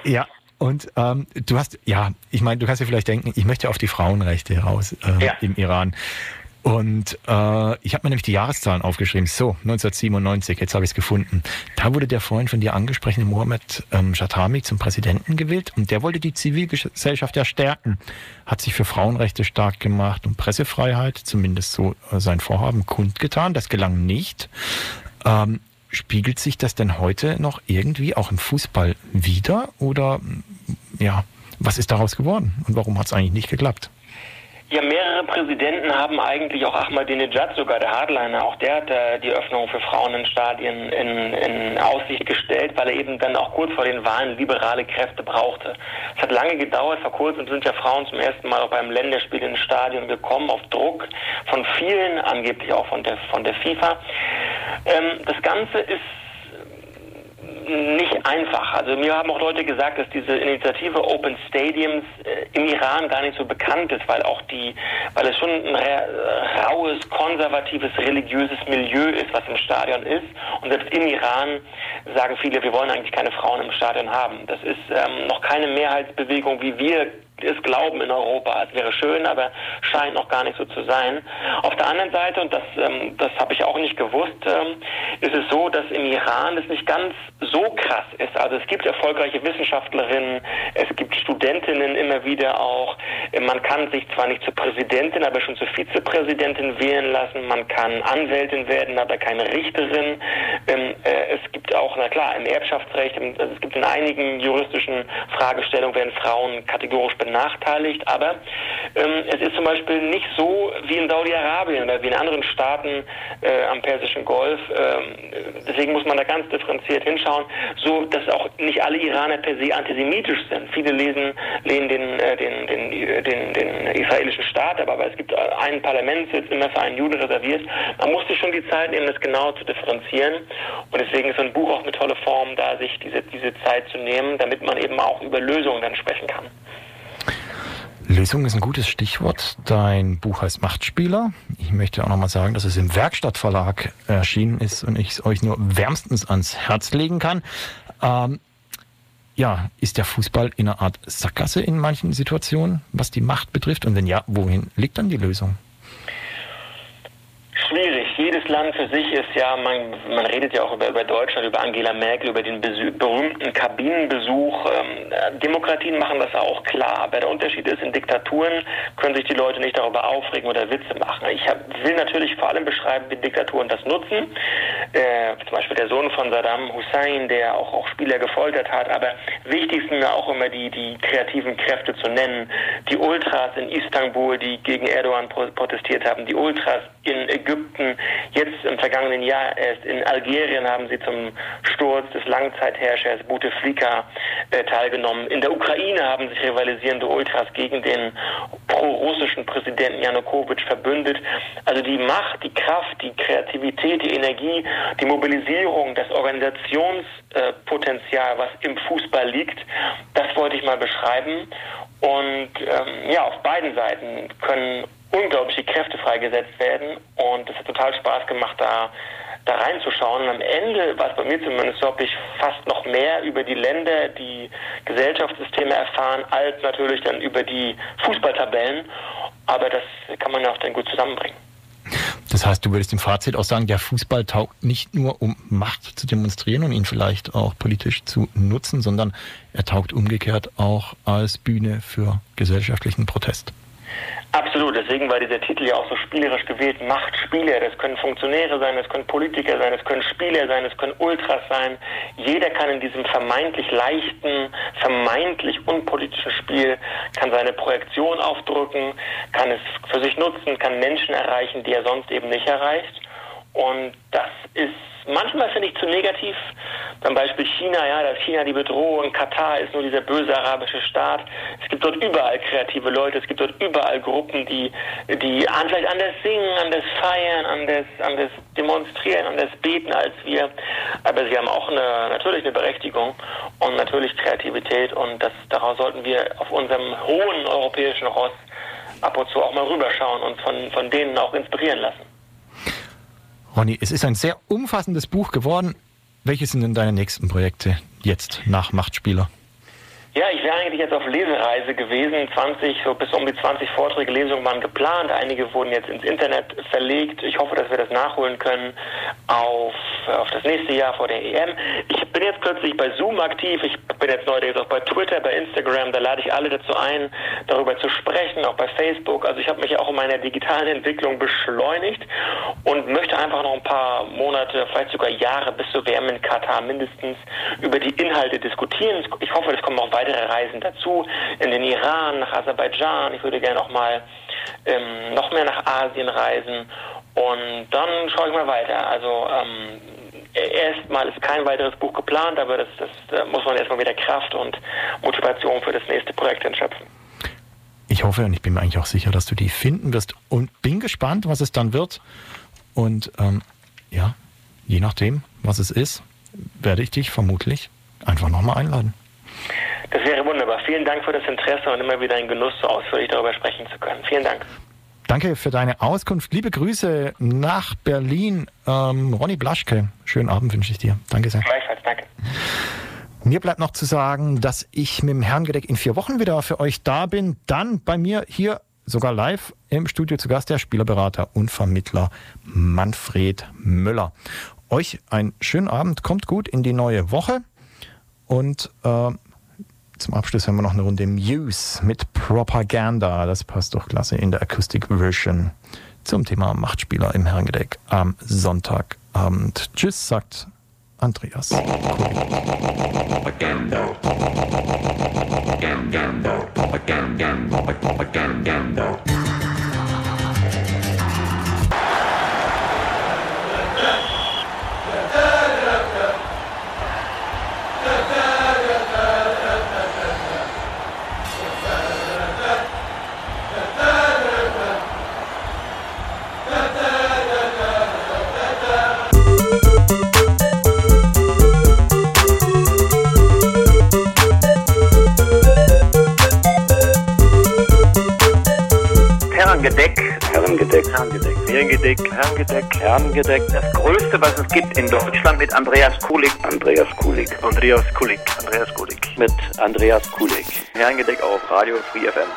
Ja, und ähm, du hast, ja, ich meine, du kannst dir vielleicht denken, ich möchte auf die Frauenrechte raus äh, Ja. im Iran. Und äh, ich habe mir nämlich die Jahreszahlen aufgeschrieben. So, 1997, jetzt habe ich es gefunden. Da wurde der vorhin von dir angesprochene Mohammed ähm, Jatami zum Präsidenten gewählt und der wollte die Zivilgesellschaft ja stärken. Hat sich für Frauenrechte stark gemacht und Pressefreiheit, zumindest so äh, sein Vorhaben, kundgetan. Das gelang nicht. Ähm, spiegelt sich das denn heute noch irgendwie auch im Fußball wieder? Oder ja, was ist daraus geworden und warum hat es eigentlich nicht geklappt? Ja, mehrere Präsidenten haben eigentlich auch Ahmadinejad, sogar der Hardliner, auch der hat äh, die Öffnung für Frauen in Stadien in, in Aussicht gestellt, weil er eben dann auch kurz vor den Wahlen liberale Kräfte brauchte. Es hat lange gedauert, vor kurzem sind ja Frauen zum ersten Mal auch beim Länderspiel ins Stadion gekommen, auf Druck von vielen, angeblich auch von der, von der FIFA. Ähm, das Ganze ist nicht einfach. Also mir haben auch Leute gesagt, dass diese Initiative Open Stadiums äh, im Iran gar nicht so bekannt ist, weil auch die, weil es schon ein ra- raues, konservatives, religiöses Milieu ist, was im Stadion ist. Und selbst im Iran sagen viele, wir wollen eigentlich keine Frauen im Stadion haben. Das ist ähm, noch keine Mehrheitsbewegung, wie wir es glauben in Europa. Es wäre schön, aber scheint noch gar nicht so zu sein. Auf der anderen Seite, und das, ähm, das habe ich auch nicht gewusst, ähm, ist es so, dass im Iran es nicht ganz so krass ist. Also es gibt erfolgreiche Wissenschaftlerinnen, es gibt Studentinnen immer wieder auch. Man kann sich zwar nicht zur Präsidentin, aber schon zur Vizepräsidentin wählen lassen. Man kann Anwältin werden, aber keine Richterin. Ähm, äh, es gibt auch, na klar, im Erbschaftsrecht, im, also es gibt in einigen juristischen Fragestellungen werden Frauen kategorisch benachteiligt, aber ähm, es ist zum Beispiel nicht so wie in Saudi-Arabien oder wie in anderen Staaten äh, am Persischen Golf. Ähm, deswegen muss man da ganz differenziert hinschauen, so dass auch nicht alle Iraner per se antisemitisch sind. Viele lesen, lehnen den, äh, den, den, den, den israelischen Staat, aber, aber es gibt einen Parlamentssitz immer für einen Juden reserviert. Man muss sich schon die Zeit nehmen, das genau zu differenzieren. Und deswegen ist ein Buch auch eine tolle Form, da sich diese, diese Zeit zu nehmen, damit man eben auch über Lösungen dann sprechen kann. Lösung ist ein gutes Stichwort. Dein Buch heißt Machtspieler. Ich möchte auch nochmal sagen, dass es im Werkstattverlag erschienen ist und ich es euch nur wärmstens ans Herz legen kann. Ähm, ja, ist der Fußball in einer Art Sackgasse in manchen Situationen, was die Macht betrifft? Und wenn ja, wohin liegt dann die Lösung? Schwierig. Jedes Land für sich ist ja, man, man redet ja auch über, über Deutschland, über Angela Merkel, über den Besü berühmten Kabinenbesuch. Ähm, äh, Demokratien machen das auch klar. Aber der Unterschied ist, in Diktaturen können sich die Leute nicht darüber aufregen oder Witze machen. Ich hab, will natürlich vor allem beschreiben, wie Diktaturen das nutzen. Äh, zum Beispiel der Sohn von Saddam Hussein, der auch, auch Spieler gefoltert hat. Aber wichtig sind mir auch immer die, die kreativen Kräfte zu nennen. Die Ultras in Istanbul, die gegen Erdogan pro protestiert haben. Die Ultras in Ägypten, jetzt im vergangenen Jahr erst in Algerien haben sie zum Sturz des Langzeitherrschers Bouteflika äh, teilgenommen. In der Ukraine haben sich rivalisierende Ultras gegen den pro-russischen Präsidenten Janukowitsch verbündet. Also die Macht, die Kraft, die Kreativität, die Energie, die Mobilisierung, das Organisationspotenzial, was im Fußball liegt, das wollte ich mal beschreiben. Und ähm, ja, auf beiden Seiten können unglaubliche Kräfte freigesetzt werden und es hat total Spaß gemacht, da, da reinzuschauen. Und am Ende war es bei mir zumindest so, habe ich fast noch mehr über die Länder, die Gesellschaftssysteme erfahren, als natürlich dann über die Fußballtabellen. Aber das kann man ja auch dann gut zusammenbringen. Das heißt, du würdest im Fazit auch sagen, der Fußball taugt nicht nur, um Macht zu demonstrieren und ihn vielleicht auch politisch zu nutzen, sondern er taugt umgekehrt auch als Bühne für gesellschaftlichen Protest. Absolut, deswegen war dieser Titel ja auch so spielerisch gewählt. Machtspieler, das können Funktionäre sein, das können Politiker sein, das können Spieler sein, das können Ultras sein. Jeder kann in diesem vermeintlich leichten, vermeintlich unpolitischen Spiel, kann seine Projektion aufdrücken, kann es für sich nutzen, kann Menschen erreichen, die er sonst eben nicht erreicht. Und das ist manchmal finde ich zu negativ. Beim Beispiel China, ja, da China die Bedrohung, Katar ist nur dieser böse arabische Staat. Es gibt dort überall kreative Leute, es gibt dort überall Gruppen, die, die vielleicht anders singen, anders feiern, anders, anders demonstrieren, anders beten als wir. Aber sie haben auch eine, natürlich eine Berechtigung und natürlich Kreativität und das, daraus sollten wir auf unserem hohen europäischen Ross ab und zu auch mal rüberschauen und von, von denen auch inspirieren lassen. Ronny, es ist ein sehr umfassendes Buch geworden. Welche sind denn deine nächsten Projekte jetzt nach Machtspieler? Ja, ich wäre eigentlich jetzt auf Lesereise gewesen. 20, so bis um die 20 Vorträge, Lesungen waren geplant. Einige wurden jetzt ins Internet verlegt. Ich hoffe, dass wir das nachholen können auf, auf das nächste Jahr vor der EM. Ich bin jetzt plötzlich bei Zoom aktiv. Ich bin jetzt neuerdings auch bei Twitter, bei Instagram. Da lade ich alle dazu ein, darüber zu sprechen, auch bei Facebook. Also ich habe mich auch in meiner digitalen Entwicklung beschleunigt und möchte einfach noch ein paar Monate, vielleicht sogar Jahre bis zur WM in Katar mindestens über die Inhalte diskutieren. Ich hoffe, das kommen auch weiter weitere Reisen dazu, in den Iran, nach Aserbaidschan. Ich würde gerne auch mal ähm, noch mehr nach Asien reisen. Und dann schaue ich mal weiter. Also ähm, erstmal ist kein weiteres Buch geplant, aber das, das da muss man erstmal wieder Kraft und Motivation für das nächste Projekt entschöpfen. Ich hoffe und ich bin mir eigentlich auch sicher, dass du die finden wirst und bin gespannt, was es dann wird. Und ähm, ja, je nachdem, was es ist, werde ich dich vermutlich einfach nochmal einladen. Das wäre wunderbar. Vielen Dank für das Interesse und immer wieder ein Genuss, so ausführlich darüber sprechen zu können. Vielen Dank. Danke für deine Auskunft. Liebe Grüße nach Berlin. Ähm, Ronny Blaschke, schönen Abend wünsche ich dir. Danke sehr. Gleichfalls, danke. Mir bleibt noch zu sagen, dass ich mit dem Herrengedeck in vier Wochen wieder für euch da bin. Dann bei mir hier sogar live im Studio zu Gast der Spielerberater und Vermittler Manfred Müller. Euch einen schönen Abend, kommt gut in die neue Woche und äh, zum Abschluss haben wir noch eine Runde Muse mit Propaganda. Das passt doch klasse in der Acoustic Version zum Thema Machtspieler im Herrengedeck am Sonntagabend. Tschüss, sagt Andreas. Propaganda. Propaganda. Propaganda. Propaganda. Herrengedeck. Herrengedeck. Herrengedeck. Herrengedeck. Herrengedeck. Herrengedeck. Das Größte, was es gibt in Deutschland mit Andreas Kulik. Andreas Kulik. Andreas Kulik. Andreas Kulik. Mit Andreas Kulik. Herrengedeck auf Radio Free FM.